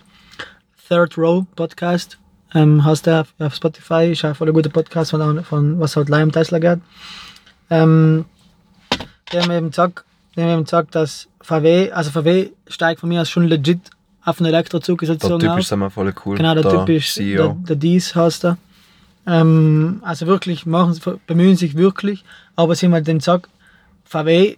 Third Row Podcast, ähm, hast du auf, auf Spotify, ist auch voll ein guter Podcast, von, von was halt live um Tesla geht. Ähm, die haben eben gesagt, die haben eben gesagt, dass VW, also VW steigt von mir aus schon legit auf einen Elektrozug Der sozusagen Typ auf. ist immer voll cool. Genau, der, Typ ist der, CEO. der Dies heißt er. Ähm, also wirklich, machen sie, bemühen sich wirklich, aber sie haben halt den gesagt, VW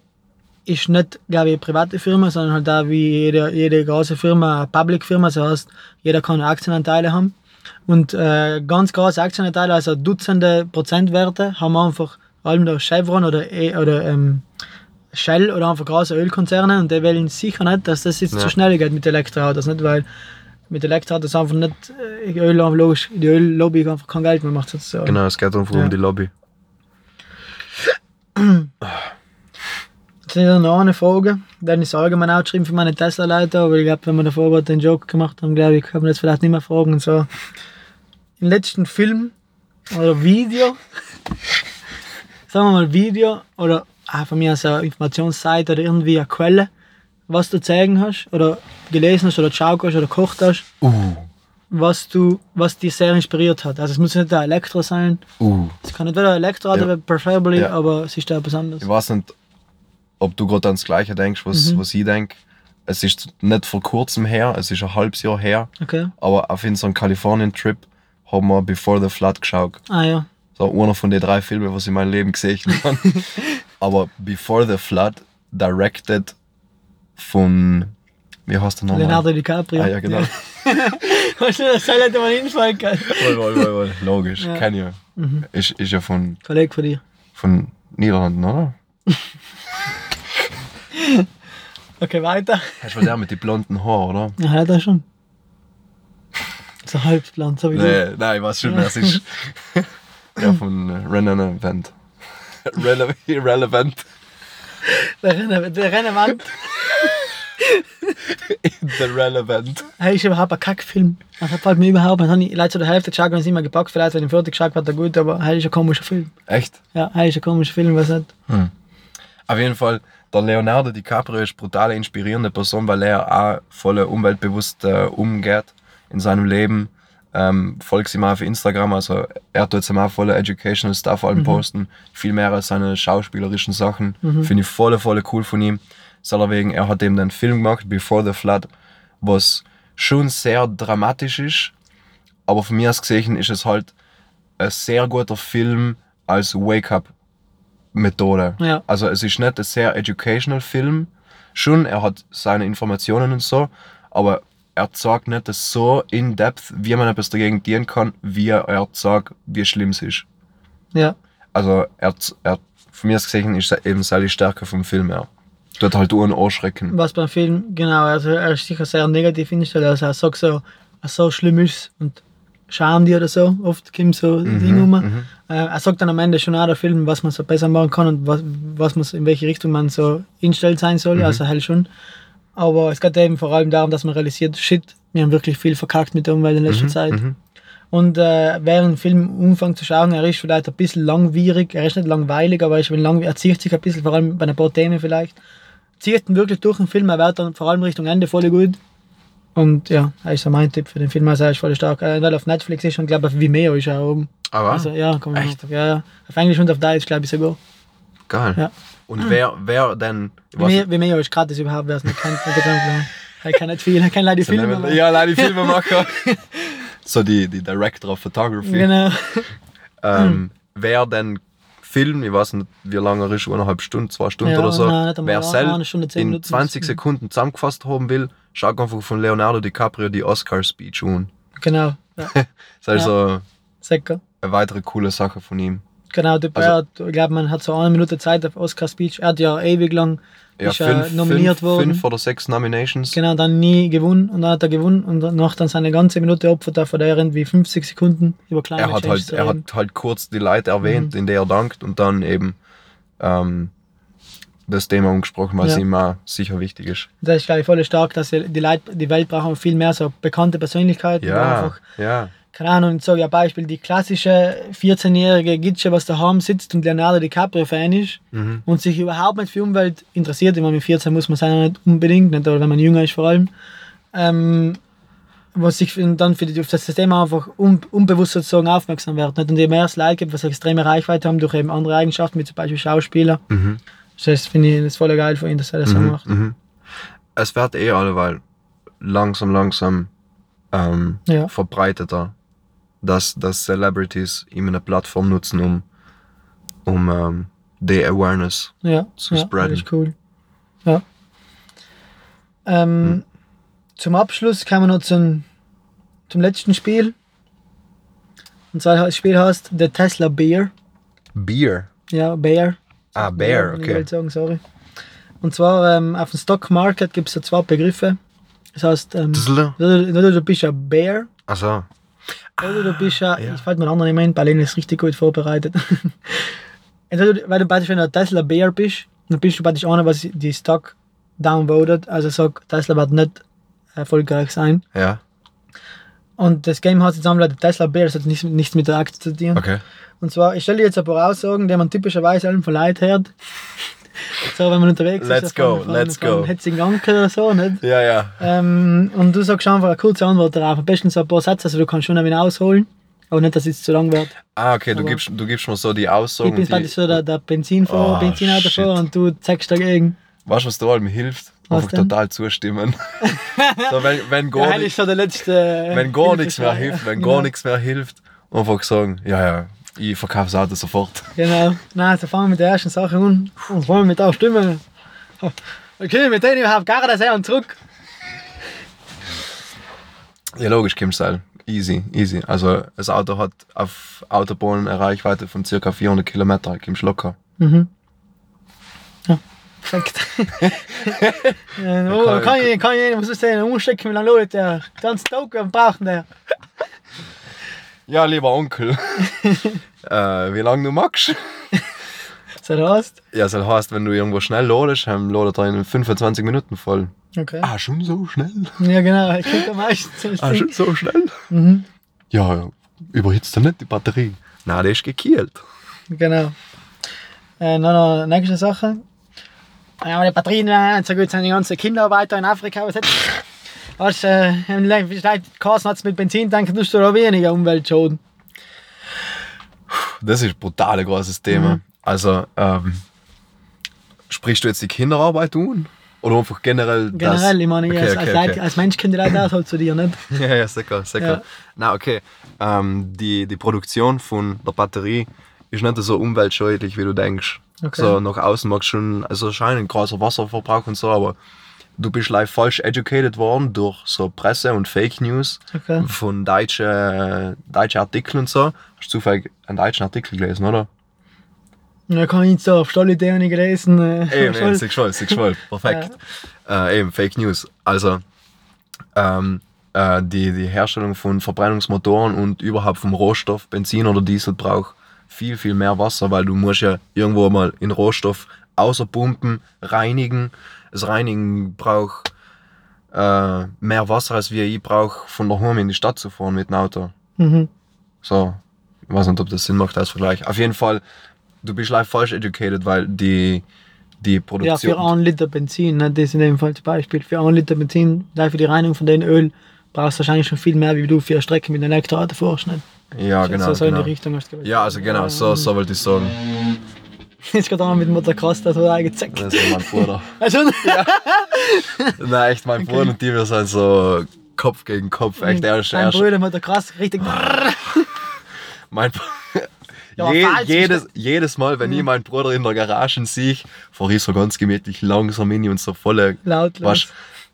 ist nicht, glaube ich, eine private Firma, sondern halt da wie jede, jede große Firma eine Public-Firma, das heißt, jeder kann Aktienanteile haben. Und äh, ganz große Aktienanteile, also Dutzende Prozentwerte, haben einfach allem der Chevron oder, E- oder ähm, Shell oder einfach große Ölkonzerne und die wollen sicher nicht, dass das jetzt Ja. zu schnell geht mit Elektroautos, nicht? Weil mit Elektroautos einfach nicht, äh, Öl, logisch, die Öllobby einfach kein Geld mehr macht sozusagen. Genau, es geht einfach Ja. um die Lobby. Jetzt ist noch eine Frage, dann ist allgemein auch geschrieben für meine Tesla-Leute, aber ich glaube, wenn wir davor gerade den Joke gemacht haben, glaube ich, kann man jetzt vielleicht nicht mehr fragen. Und so. Im letzten Film oder Video, [LAUGHS] sagen wir mal Video oder von mir aus eine Informationsseite oder irgendwie eine Quelle, was du zeigen hast oder gelesen hast oder geschaut hast oder gekocht hast, Uh, was du, was dich sehr inspiriert hat. Also es muss nicht ein Elektro sein, uh. es kann nicht wieder Elektro, ja. preferably, Ja. aber es ist da etwas anderes. Ich weiß nicht, ob du gerade ans Gleiche denkst, was, Mhm. was ich denke. Es ist nicht vor kurzem her, es ist ein halbes Jahr her, Okay. aber auf unserem Kalifornien-Trip haben wir Before the Flood geschaut. Ah ja. So einer von den drei Filmen, was ich in meinem Leben gesehen [LAUGHS] habe. Aber Before the Flood, directed von, wie heißt der nochmal? Leonardo DiCaprio. Ah ja, genau. [LAUGHS] Weißt du, das hätte man hinfallen können. Woll, woll, woll, woll. Logisch, Ja. kenn ich. Mhm. Ist, ist ja von, Kollege von dir. von Niederlanden, oder? [LAUGHS] Okay, weiter. Hast du der mit den blonden Haaren, oder? Ja, hat er schon. So halbplan, so wie du. Nee, nein, ich weiß schon, wer es ist. [LAUGHS] Der von äh, Rennen Event. [LAUGHS] Rele irrelevant. Der Rennen, der Rennenwand. The Relevant. Hey, ist überhaupt ein Kackfilm. Das gefällt mir überhaupt nicht. Habe ich leider zu der Hälfte geschaut und es immer gepackt. Vielleicht, wenn ich fertig geschaut wird er gut, aber hey, ist ein komischer Film. Echt? Ja, hey, ist ein komischer Film, was nicht. Auf jeden Fall, der Leonardo DiCaprio ist eine brutal inspirierende Person, weil er auch voll umweltbewusst äh, umgeht in seinem Leben. Ähm, folgt ihm auch auf Instagram, also er tut ihm auch voll educational Stuff allem posten. Viel mehr als seine schauspielerischen Sachen. Finde ich voll, voll cool von ihm. Deswegen, er hat eben den Film gemacht, Before the Flood, was schon sehr dramatisch ist, aber von mir aus gesehen ist es halt ein sehr guter Film als Wake-up-Methode. Ja. Also es ist nicht ein sehr educational Film. Schon, er hat seine Informationen und so, aber er zeigt nicht das so in depth, wie man etwas dagegen dienen kann, wie er sagt, wie schlimm es ist. Ja. Also er, er von mir aus gesehen ist er eben seine Stärke vom Film her. Tut halt auch ein Ohrschrecken. was beim Film, genau, also er ist sicher sehr negativ eingestellt. Also er sagt so, was so schlimm ist und schauen die oder so. Oft kommt so ein Ding rum. mhm. Äh, er sagt dann am Ende schon auch der Film, was man so besser machen kann und was, was man, in welche Richtung man so instellt sein soll. Also halt schon. Aber es geht eben vor allem darum, dass man realisiert, shit, wir haben wirklich viel verkackt mit der Umwelt in letzter Zeit. Mhm. Und äh, während dem Film Umfang zu schauen, er ist vielleicht ein bisschen langwierig, er ist nicht langweilig, aber er, ist lang, er zieht sich ein bisschen, vor allem bei ein paar Themen vielleicht. Zieht ihn wirklich durch den Film, er wird dann vor allem Richtung Ende voll gut. Und ja, er ist so mein Tipp für den Film, also er ist voll stark. Äh, weil auf Netflix ist und glaube auf Vimeo ist er auch oben. Aber Also ja, komm, Echt? ja, ja. Auf Englisch und auf Deutsch glaube ich sogar. geil. Ja. Und wer, wer denn. was- Vimeo, Vimeo ist gratis überhaupt, wer es nicht kennt. Ich kann- Ich kann nicht viel, [LAUGHS] ich kann leider Filme machen. Ja, leider die Filmemacher. [LAUGHS] so die, die Director of Photography. Genau. Ähm, wer denn Film, ich weiß nicht, wie lange er ist, eineinhalb Stunden, zwei Stunden Ja, oder so, nein, wer ja, selbst in Minuten. 20 Sekunden zusammengefasst haben will, schaut einfach von Leonardo DiCaprio die Oscar-Speech an. Genau. Ja. [LAUGHS] Das ist also Säcker. eine weitere coole Sache von ihm. Genau, der Also- also, ich glaube, man hat so eine Minute Zeit auf Oscar Speech. Er hat ja ewig lang Ja, ist fünf, nominiert fünf, worden. fünf oder sechs Nominations. Genau, dann nie gewonnen und dann hat er gewonnen und danach dann seine ganze Minute opfert er von der irgendwie 50 Sekunden über kleine er hat halt, er reden. hat halt kurz die Leute erwähnt, in der er dankt und dann eben ähm, das Thema angesprochen, was Ja. ihm auch sicher wichtig ist. Das ist, glaube ich, voll stark, dass die, Leute, die Welt brauchen viel mehr so bekannte Persönlichkeiten. Ja, Einfach, ja. Keine Ahnung, ich sage ja Beispiel, die klassische 14-jährige Gitsche, was daheim sitzt und Leonardo DiCaprio-Fan ist Mhm. und sich überhaupt nicht für Umwelt interessiert. Ich meine, mit 14 muss man sein, nicht unbedingt, nicht, oder wenn man jünger ist vor allem. Ähm, was sich dann für die, auf das Thema einfach un, unbewusst sozusagen aufmerksam wird. Nicht? Und je mehr es Leute gibt, was extreme Reichweite haben durch eben andere Eigenschaften, wie zum Beispiel Schauspieler, Mhm. das finde ich das voll geil von ihm, dass er das so macht. Mhm. Es wird eh alleweil langsam, langsam ähm, Ja. verbreiteter, dass, dass Celebrities ihm eine Plattform nutzen, um, um ähm, die Awareness. Ja, zu ja spreaden. Das ist cool. Ja. Ähm, Zum Abschluss kommen wir noch zum, zum letzten Spiel. Und zwar das Spiel heißt The Tesla Bear. Beer. Ja, Bear. Ah, Bear, Ja, okay. Ich sagen, sorry. Und zwar ähm, auf dem Stock Market gibt es da zwei Begriffe. Das heißt, ähm, entweder du bist ein Bear Also, oder du bist ein, ja. ich fällt mir der andere nicht mehr ein, Berlin ist richtig gut vorbereitet. [LAUGHS] entweder, weil du praktisch, wenn du ein Tesla Bear bist, dann bist du praktisch einer, was die Stock downvotet. Also sagt, Tesla wird nicht erfolgreich sein. ja, Und das Game hat zusammen der Tesla Bear, das hat nichts, nichts mit der Aktie zu tun. okay. Und zwar, ich stelle dir jetzt ein paar Aussagen, die man typischerweise allen von Leuten hört. [LAUGHS] So, wenn man unterwegs Let's ist, go, von, let's von, go. von Hetzigen Anker oder so, nicht? Ja, ja. Ähm, und du sagst einfach eine kurze Antwort darauf. Am besten so ein paar Sätze, also du kannst schon ein ausholen, aber nicht, dass es zu lang wird. Ah, okay, du gibst, du gibst mir so die Aussagen. ich bin praktisch so der, der Benzinfahrer, Oh, Benzinauto shit. vor und du zeigst dagegen. weißt du, was da allem hilft? Was Einfach denn? total zustimmen. [LAUGHS] so, wenn, wenn gar, Ja, nicht, so letzte. wenn gar nichts mehr hilft, wenn genau. gar nichts mehr hilft, einfach sagen, ja, ja, ich verkaufe das Auto sofort. Genau. Nein, so fangen wir mit der ersten Sache an. Und wollen wir mit der Stimme. Okay, mit denen überhaupt gar nicht sehr und zurück. Ja, logisch, Kimstyle. Easy, easy. Also, das Auto hat auf Autobahnen eine Reichweite von ca. 400 Kilometer. Kimmst locker. Mhm. Ja, perfekt. [LAUGHS] ja, oh, kann- ich, kann ich, muss ich sehen, umstecken, wie lange Leute der ganzen Tag brauchen der. Ja, lieber Onkel. [LAUGHS] äh, wie lange du magst? So, du hast. Ja, das heißt, wenn du irgendwo schnell ladest, dann ladet er in 25 Minuten voll. Okay. Ah, schon so schnell? Ja, genau, ich krieg am meisten. Ah, schon so schnell? Mhm. Ja, überhitzt er nicht die Batterie? Na, der ist gekielt. Genau. Äh, noch eine nächste Sache. Ja, aber die Batterien waren nicht so gut, sind die ganzen Kinderarbeiter in Afrika. Was jetzt? Was, äh, vielleicht Kassen hat mit Benzin tanken, tust du da weniger Umweltschaden. Das ist ein brutal großes Thema. Mhm. Also, ähm, sprichst du jetzt die Kinderarbeit an? Oder einfach generell das? Generell, ich meine, Okay, als, okay, als, okay. Als Mensch die Leute auch halt zu dir, nicht? [LAUGHS] Ja, ja, sicher, sicher. Ja. Na, okay. Ähm, die, die Produktion von der Batterie ist nicht so umweltschädlich, wie du denkst. Okay. So, nach außen magst du schon, also scheint ein großer Wasserverbrauch und so, aber du bist live falsch educated worden durch so Presse und Fake News Okay. von deutschen deutsche Artikeln und so. Hast du zufällig einen deutschen Artikel gelesen, oder? Ja, kann ich so auf Stallidee nicht gelesen. Äh, Eben, eben, [LAUGHS] siehst voll, siehst voll. [LAUGHS] Perfekt. Äh, eben, Fake News. Also, ähm, äh, die, die Herstellung von Verbrennungsmotoren und überhaupt vom Rohstoff, Benzin oder Diesel, braucht viel, viel mehr Wasser, weil du musst ja irgendwo mal in Rohstoff außerpumpen, reinigen. Das Reinigen braucht äh, mehr Wasser, als wir ich brauche, von daheim in die Stadt zu fahren mit dem Auto. Mhm. So, ich weiß nicht, ob das Sinn macht als Vergleich. Auf jeden Fall, du bist live falsch educated, weil die, die Ja, Produktion. für einen Liter Benzin, ne, das ist in dem Fall zum Beispiel. Für einen Liter Benzin, für die Reinigung von dem Öl, brauchst du wahrscheinlich schon viel mehr, wie du für eine Strecke mit einem Elektroauto fährst. Nicht? ja, genau. so, so genau. in die Richtung hast du gesagt. Ja, also genau, so, so wollte ich sagen. Jetzt geht einer mit dem Motocross, das hat er gezeigt. Das ist mein Bruder. [LAUGHS] Also, Nein, echt, mein Bruder und die, wir sind so Kopf gegen Kopf. Echt, er ist, [LAUGHS] Mein Bruder Motocross, [LAUGHS] richtig. mein Ja, Je, jedes, jedes Mal, wenn ich meinen Bruder in der Garage sehe, fahre ich so ganz gemütlich langsam hin und so voll. Lautlos. Weißt,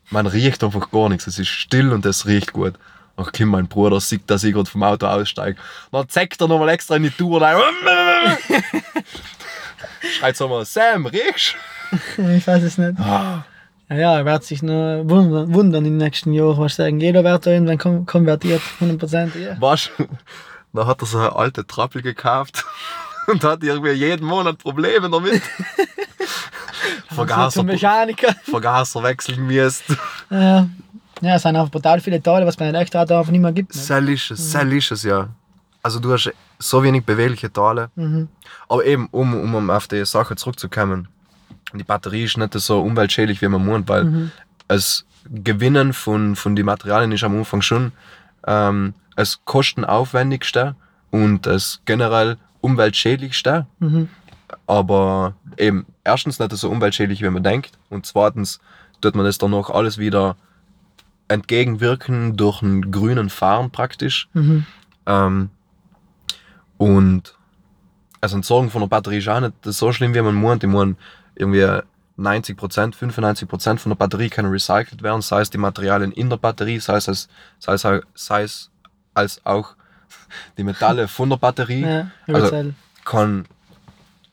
man riecht einfach gar nichts. Es ist still und es riecht gut. Ach, Kim, mein Bruder sieht, dass ich gerade vom Auto aussteige. Dann zeigt er nochmal extra in die Tour rein. Schreit so mal, Sam, riechst [LAUGHS] Ich weiß es nicht. Ah. Ja, er wird sich noch wundern, wundern in den nächsten Jahren, was sagen. Jeder wird da irgendwann kon- konvertiert, 100%. Ja. Was? Dann hat er so eine alte Trappel gekauft [LAUGHS] und hat irgendwie jeden Monat Probleme damit. [LAUGHS] Vergaser, Mechaniker. Vergaser wechseln müsst. Ja. ja, es sind auch brutal viele Teile, was bei einem Elektroauto einfach nicht mehr gibt. Ne? Sehr ist es, sehr ist es, ja. Also du hast so wenig bewegliche Teile. Mhm. Aber eben, um, um auf die Sache zurückzukommen, die Batterie ist nicht so umweltschädlich, wie man meint, weil Mhm. das Gewinnen von, von den Materialien ist am Anfang schon ähm, das kostenaufwendigste und das generell umweltschädlichste. Mhm. Aber eben, erstens nicht so umweltschädlich, wie man denkt. Und zweitens tut man das dann noch alles wieder entgegenwirken durch einen grünen Fahren praktisch. Mhm. Ähm, und also Entsorgung von der Batterie ist auch nicht so schlimm, wie man meint. Ich meine, irgendwie 90%, 95% von der Batterie können recycelt werden, sei es die Materialien in der Batterie, sei es, als, sei es, auch- sei es als auch [LAUGHS] die Metalle von der Batterie. Ja, Also- Kann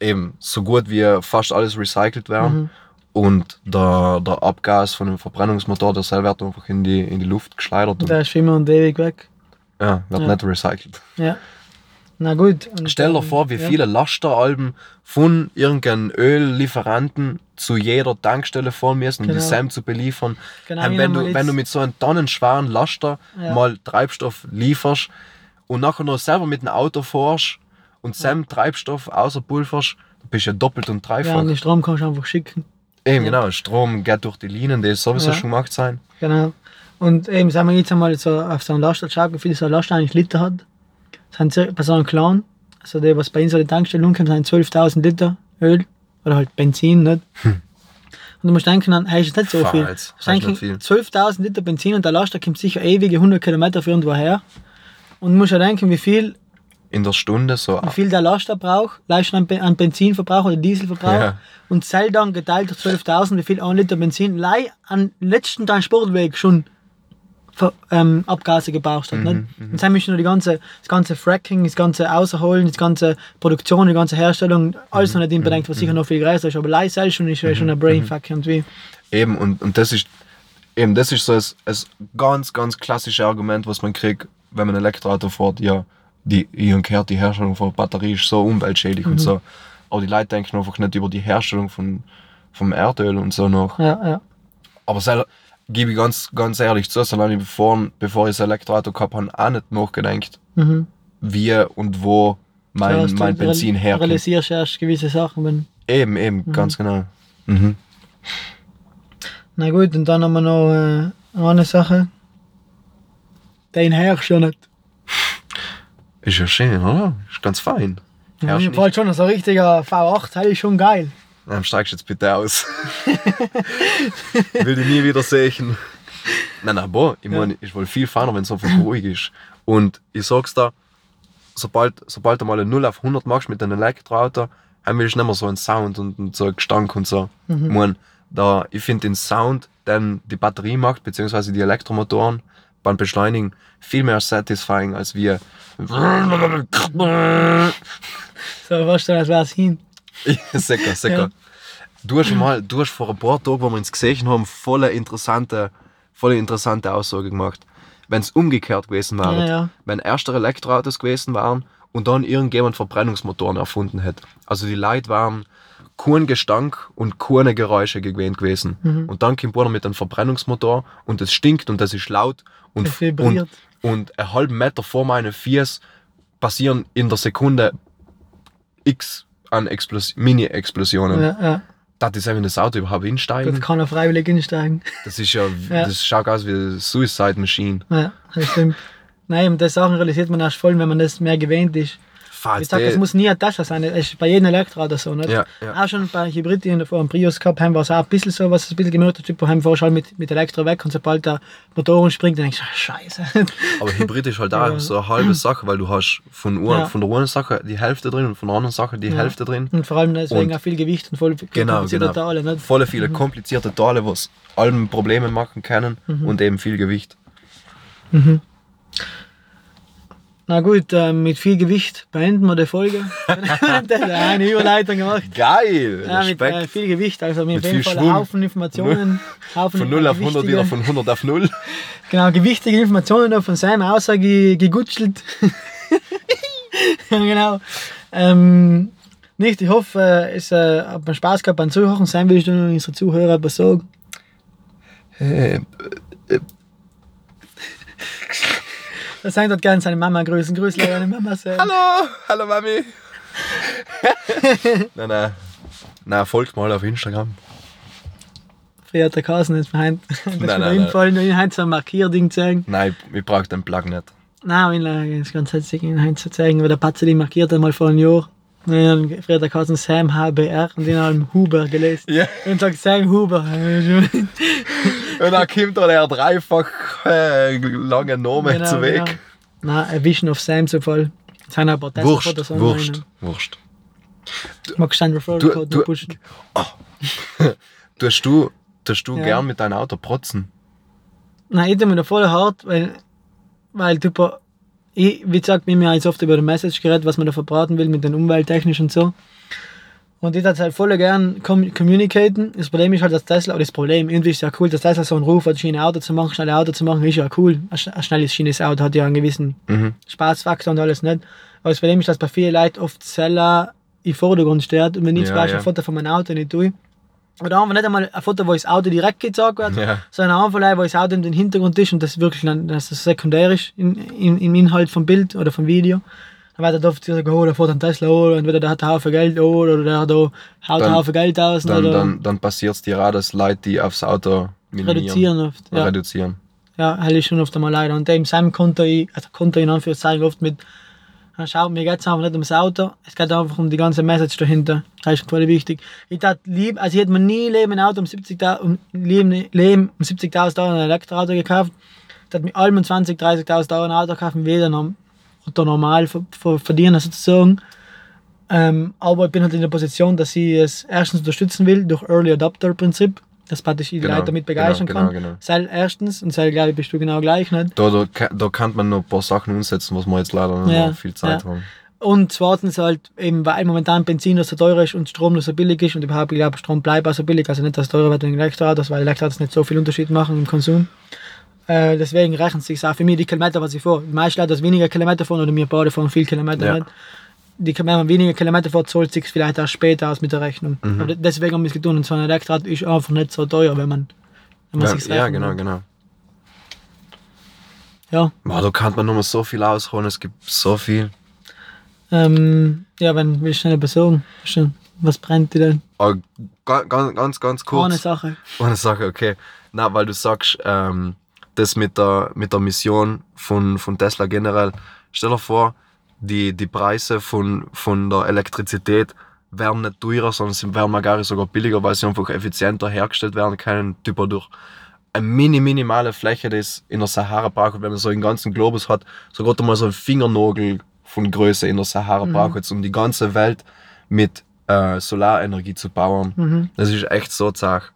eben so gut wie fast alles recycelt werden. Mhm. Und der, der Abgas von dem Verbrennungsmotor, der selber wird einfach in die, in die Luft geschleudert der ist immer und ewig weg. ja, wird Ja. nicht recycelt. Ja. Na gut. Und, Stell dir vor, wie ja. viele Lasteralben von irgendeinem Öllieferanten zu jeder Tankstelle fahren müssen, um Genau. die Sam zu beliefern. Genau, wenn, du, wenn du mit so einem tonnenschweren Laster Ja. mal Treibstoff lieferst und nachher noch selber mit dem Auto fährst und Sam Treibstoff außerpulverst, dann bist du ja doppelt und Ja, dreifach. und den Strom kannst du einfach schicken. Eben ja. genau, Strom geht durch die Linien, die sowieso Ja. schon gemacht sein. Genau. Und eben, sagen wir jetzt einmal so auf so einen Laster schaut, wie viel so ein Laster eigentlich Liter hat. Das sind bei so einem Clan, also der, was bei uns an die Tankstelle umkommt, sind 12.000 Liter Öl oder halt Benzin, nicht? Und du musst denken, dann hey, ist nicht so viel. jetzt, Du musst ist nicht denken, viel. 12.000 Liter Benzin und der Laster kommt sicher ewige 100 Kilometer für irgendwo her. Und du musst ja denken, wie viel, In der Stunde so. wie viel der Laster braucht, schon an, an Benzinverbrauch oder Dieselverbrauch. Ja. Und zähl dann geteilt durch 12.000, wie viel ein Liter Benzin leih an letzten Transportweg schon ähm, Abgase gebraucht hat. Mhm, nicht? Und dann müssen nur die ganze, das ganze Fracking, das ganze Außerholen, das ganze Produktion, die ganze Herstellung, alles noch nicht bedenkt, was sicher noch viel größer ist. Aber leih selbst schon ist schon ein Brainfuck irgendwie. Eben, und, und das ist eben das ist so ein, ein ganz, ganz klassisches Argument, was man kriegt, wenn man ein Elektroauto fährt, ja, die, ich gehört, die Herstellung von Batterie ist so umweltschädlich und so. Aber die Leute denken einfach nicht über die Herstellung von, vom Erdöl und so noch. Ja, ja. Aber selber, gebe ich ganz, ganz ehrlich zu, solange ich bevor, bevor ich das Elektroauto gehabt habe, auch nicht nachgedacht, Mhm. wie und wo mein, Zuerst mein du Benzin herkommt. realisierst erst gewisse Sachen. Wenn, Eben, eben, ganz genau. Mhm. na gut, und dann haben wir noch äh, eine Sache. Den herrschst du ja nicht. Ist ja schön, oder? Ist ganz fein. Ja, nicht. fällt schon so ein richtiger V8, das ist schon geil. Dann steigst du jetzt bitte aus. Will dich nie wieder sehen. Nein, nein, boah, ich meine, ich will viel fahren, wenn es einfach ruhig ist. Und ich sag's dir, sobald, sobald du mal eine 0 auf 100 machst mit einem Elektroauto, dann willst du nicht mehr so einen Sound und, und so einen Gestank und so. Ich mein, da, ich finde den Sound, den die Batterie macht, beziehungsweise die Elektromotoren beim Beschleunigen, viel mehr satisfying als wir. So, was dann, als wär's hin. [LAUGHS] sicher, sicher. Ja. Du hast mal, du hast vor ein paar Tagen, wo wir uns gesehen haben, voll interessante, voll interessante Aussage gemacht. Wenn es umgekehrt gewesen wäre, Ja, ja. wenn erste Elektroautos gewesen wären und dann irgendjemand Verbrennungsmotoren erfunden hätte. Also die Leute waren kein Gestank und keine Geräusche gewöhnt gewesen. Mhm. Und dann kommt einer mit einem Verbrennungsmotor und es stinkt und das ist laut und, und, und einen halben Meter vor meinen Fies passieren in der Sekunde x an Explos Mini-Explosionen. Ja, ja. Das ist einfach in das Auto überhaupt Dort einsteigen. kann er freiwillig einsteigen. Das ist ja, [LAUGHS] Ja. das schaut aus wie eine Suicide Machine. Ja, das stimmt. Nein, das Sachen realisiert man erst voll, wenn man das mehr gewöhnt ist. Ich es muss nie ein Tasche sein. Es ist bei jedem Elektroauto so. Nicht? Ja, ja. Auch schon bei Hybrid, die ich davor im Prius gehabt haben, war es auch ein bisschen so, was ein bisschen. Typ, wo fährst halt mit, mit Elektro weg und sobald der Motor springt, dann denkst du, Scheiße. Aber Hybrid ist halt auch [LAUGHS] Ja. so eine halbe Sache, weil du hast von, Ja. von der einen Sache die Hälfte drin und von der anderen Sache die. Hälfte drin. Und vor allem deswegen Und- auch viel Gewicht und voll Genau, komplizierte genau. Teile. Nicht? Volle viele komplizierte Teile, was allen Probleme machen können Mhm. und eben viel Gewicht. Na gut, äh, mit viel Gewicht beenden wir die Folge. [LAUGHS] [LAUGHS] eine Überleitung gemacht. Geil! Ja, mit äh, viel Gewicht, also mit, Mit jeden viel Fall Schwung. Haufen Informationen. Haufen von 0 auf 100 gewichtige- wieder von 100 auf 0. [LAUGHS] Genau, gewichtige Informationen von seinem Aussage gegutschelt. genau. Ähm, nicht, ich hoffe, äh, es äh, hat mir Spaß gehabt beim Zuhören. Sein willst du noch unsere Zuhörer was sagen? Äh, Er sagt dort gerne seine Mama grüßen. Grüß deine Mama sehr. hallo! Hallo Mami! [LAUGHS] nein, nein. Nein, folgt mal auf Instagram. Verehrter Carsten, ist mir heim. Das ist nein, nein. einfallen, ich heim so ein Markierding zeigen. Nein, ich, ich brauche den Plug nicht. Nein, ich das ganz Ihnen heim zu zeigen, weil der Patze die markiert einmal vor einem Jahr. Und hat Verehrter Carsten Sam HBR und den haben Huber gelesen. Ja. Und sagt Sam Huber. [LAUGHS] Und dann kommt da der dreifach äh, lange Name Genau, zu Weg. genau. Nein, ein Vision of Sam zu voll. Haben wir ein paar Wurscht, Tesla-Fotos Wurscht, Wurscht. Magst du einen Referral Du- pushen? [LAUGHS] Tust du, tust du Ja. gern mit deinem Auto protzen? Nein, ich tue mir da voll hart, weil, weil typ, ich, wie gesagt, wir haben ja jetzt oft über die Message geredet, was man da verbraten will mit den umwelttechnisch und so. Und ich würde halt voll gern com communicaten. Das Problem ist halt, dass Tesla, das Problem, irgendwie ist ja cool, dass Tesla so einen Ruf hat, schnelle Auto zu machen, schnelle Auto zu machen, ist ja cool. Ein sch- ein schnelles, schnelles Auto hat ja einen gewissen Mhm. Spaßfaktor und alles nicht. Aber das Problem ist, dass bei vielen Leuten oft Seller im Vordergrund steht und wenn ich zum Ja, Beispiel ja. ein Foto von meinem Auto nicht tue, oder einfach nicht einmal ein Foto, wo das Auto direkt gezeigt wird, Ja. sondern einfach, wo das Auto im Hintergrund ist und das wirklich dann, dass das sekundär ist in, in, im Inhalt vom Bild oder vom Video. Dann wird er oft gesagt, oh, der fährt einen Tesla, oh, entweder der hat einen Haufen Geld, oh, oder der hat da, haut Dann- einen Haufen Geld aus, Dann, oder dann, dann passiert es dir auch, dass Leute, die aufs Auto reduzieren oft. Ja. reduzieren. Ja, hell ist schon oft einmal leider. Und dem Sam konnte ich, also konnte ich in Anführungszeichen oft mit, "Ah, schau, mir geht es einfach nicht ums Auto, es geht einfach um die ganze Message dahinter. Das ist voll wichtig. Ich tat lieb, also ich hätte mir nie Leben ein Auto um 70.000 um, Leben, Leben um 70.000 Euro ein Elektroauto gekauft. Ich hätte mir allem um 20.000, 30.000 Euro ein Auto gekauft, weder norm, oder normal ver- ver- verdienen sozusagen. Ähm, aber ich bin halt in der Position, dass ich es erstens unterstützen will durch Early Adopter Prinzip, dass praktisch die Genau, Leute damit genau, begeistern genau, kann. genau. Sei erstens und sei glaube ich bist du genau gleich nicht. Da, da, da kann man noch ein paar Sachen umsetzen, was wir jetzt leider nicht Ja, viel Zeit ja. haben. Und zweitens halt eben, weil momentan Benzin noch so teuer ist und Strom noch so billig ist und überhaupt, ich glaube, Strom bleibt auch so billig, also nicht, dass es teurer wird wegen Elektroautos, weil Elektroautos nicht so viel Unterschied machen im Konsum. Äh, deswegen rechnen sich auch für mich die Kilometer, was ich fahre. Die meisten Leute, die weniger Kilometer fahren oder wir beide fahren viel Kilometer Ja. nicht. Die, wenn man weniger Kilometer fährt, zahlt sich vielleicht auch später aus mit der Rechnung. Mhm. Aber deswegen haben wir es getan und so ein Elektroauto ist einfach nicht so teuer, wenn man, wenn man Ja, sich's ja, genau, genau. Ja, Boah, da kann man noch mal so viel ausholen, es gibt so viel. ähm, ja, wenn ich schnell besorgen. Schon. Was brennt dir denn? Ga- ganz, ganz, ganz kurz. Eine Sache. Eine Sache, okay. Na, weil du sagst, ähm, das mit der, mit der Mission von, von Tesla generell. Stell dir vor, die, die Preise von, von der Elektrizität werden nicht teurer, sondern sie werden gar sogar billiger, weil sie einfach effizienter hergestellt werden können, typer durch eine mini, minimale Fläche, die es in der Sahara braucht, wenn man so einen ganzen Globus hat, so gerade mal so ein Fingernagel von Größe in der Sahara braucht, um die ganze Welt mit äh, Solarenergie zu bauen. Mhm. Das ist echt so zart.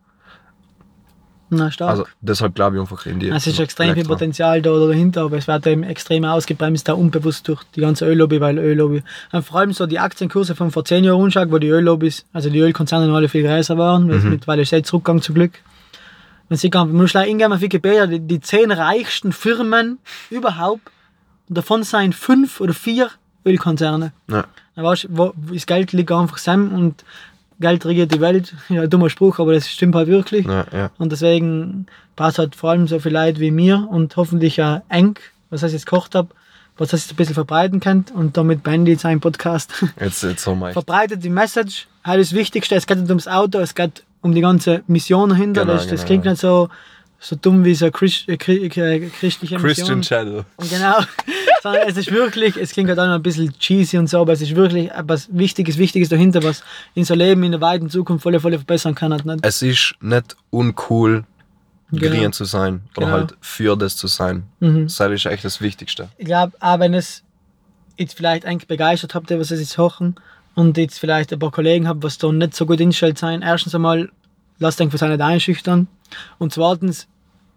Na, stark. Also deshalb glaube ich einfach in die. es ist extrem viel Elektro. Potenzial da dahinter, aber es wird eben extrem ausgebremst, da unbewusst durch die ganze Öllobby, weil Öllobby. Und vor allem so die Aktienkurse von vor zehn Jahren anschaut, wo die Öllobbys, also die Ölkonzerne noch alle viel größer waren, weil Mhm. mittlerweile ist jetzt Rückgang zum Glück. Man sieht, man muss gleich eingeben auf Wikipedia, die, die zehn reichsten Firmen überhaupt, und davon seien fünf oder vier Ölkonzerne. Ja. Da weißt du, wo, das Geld liegt einfach zusammen und Geld regiert die Welt. [LAUGHS] Ja, ein dummer Spruch, aber das stimmt halt wirklich. Ja, ja. Und deswegen passt halt vor allem so viel Leute wie mir und hoffentlich auch eng, was ich jetzt gekocht habe, was das jetzt ein bisschen verbreiten könnt. Und damit beende ich einen Podcast. [LAUGHS] Jetzt, jetzt so mal. Verbreitet die Message. Halt das Wichtigste, es geht nicht ums Auto, es geht um die ganze Mission dahinter. Genau, das, das genau. klingt nicht so, so dumm wie so Christ, äh, äh, christliche Christian Mission. Channel. Genau. [LAUGHS] Sondern es ist wirklich, es klingt halt auch noch ein bisschen cheesy und so, aber es ist wirklich etwas Wichtiges, Wichtiges dahinter, was in so Leben in der weiten Zukunft voll, voll verbessern kann. Halt nicht. Es ist nicht uncool, Genau. green zu sein oder Genau. halt für das zu sein. Mhm. Das ist echt das Wichtigste. Ich glaube, auch wenn es jetzt vielleicht eigentlich begeistert habt, was es jetzt hochen und jetzt vielleicht ein paar Kollegen habt, was da nicht so gut instellt sein. Erstens einmal, euch für seine nicht einschüchtern. Und zweitens,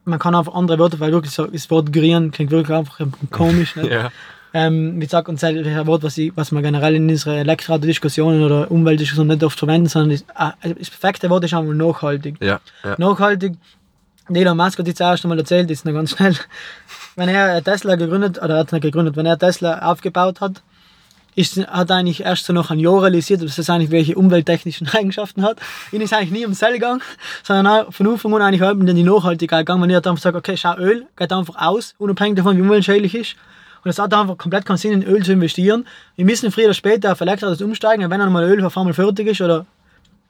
man kann einfach andere Wörter, weil wirklich so, das Wort green klingt wirklich einfach komisch. Nicht? [LAUGHS] Ja. Ähm, wie gesagt, und das ist ein Wort, was, ich, was man generell in unseren Elektroauto-Diskussionen oder Umweltdiskussionen nicht oft verwenden, sondern das, ah, das perfekte Wort ist einmal nachhaltig. Ja. ja. Nachhaltig, Elon Musk hat jetzt erst einmal erzählt, ist noch ganz schnell, [LAUGHS] wenn er Tesla gegründet, oder er hat nicht gegründet, wenn er Tesla aufgebaut hat, ist, hat eigentlich erst so nach einem Jahr realisiert, dass das eigentlich welche umwelttechnischen [LAUGHS] Eigenschaften hat. Ihn ist eigentlich nie um Sell gegangen, sondern von Anfang an eigentlich halb in die Nachhaltigkeit gegangen. Wenn er hat einfach gesagt, okay, schau, Öl geht einfach aus, unabhängig davon, wie umweltschädlich ist. Und es hat einfach komplett keinen Sinn, in Öl zu investieren. Wir müssen früher oder später auf Elektroautos umsteigen, wenn dann mal Öl auf einmal fertig ist oder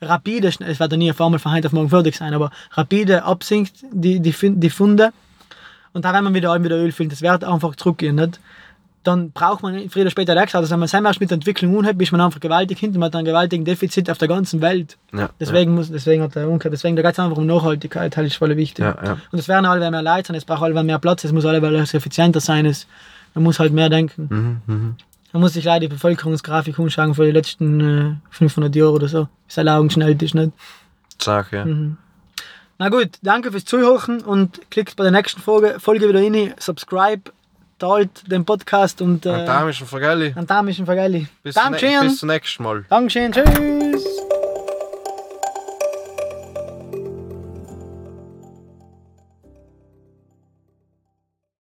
rapide, es wird ja nie auf einmal von heute auf morgen fertig sein, aber rapide absinkt die, die, die Funde und dann, wenn man wieder, wieder Öl füllt, das wird einfach zurückgehen, nicht? Dann braucht man früher oder später Elektroautos. Wenn man selber erst mit der Entwicklung unhat, ist man einfach gewaltig hinter, man hat einen gewaltigen Defizit auf der ganzen Welt. ja. Deswegen, muss, deswegen hat der Unker, deswegen da geht es einfach um Nachhaltigkeit, das ist voll wichtig. Ja, ja. Und es werden alle mehr Leute sein, es braucht alle mehr Platz, es muss alle effizienter sein, es, man muss halt mehr denken. Mhm, mhm. Man muss sich leider die Bevölkerungsgrafik umschauen für die letzten äh, 500 Jahre oder so. Ist eine Augenschnell, ist nicht. Sag, ja. Mhm. Na gut, danke fürs Zuhören und klickt bei der nächsten Folge, Folge wieder rein, subscribe, teilt den Podcast und äh, Daumen ist ein Vergelli. Bis, Dankeschön. bis zum nächsten Mal. Dankeschön, tschüss.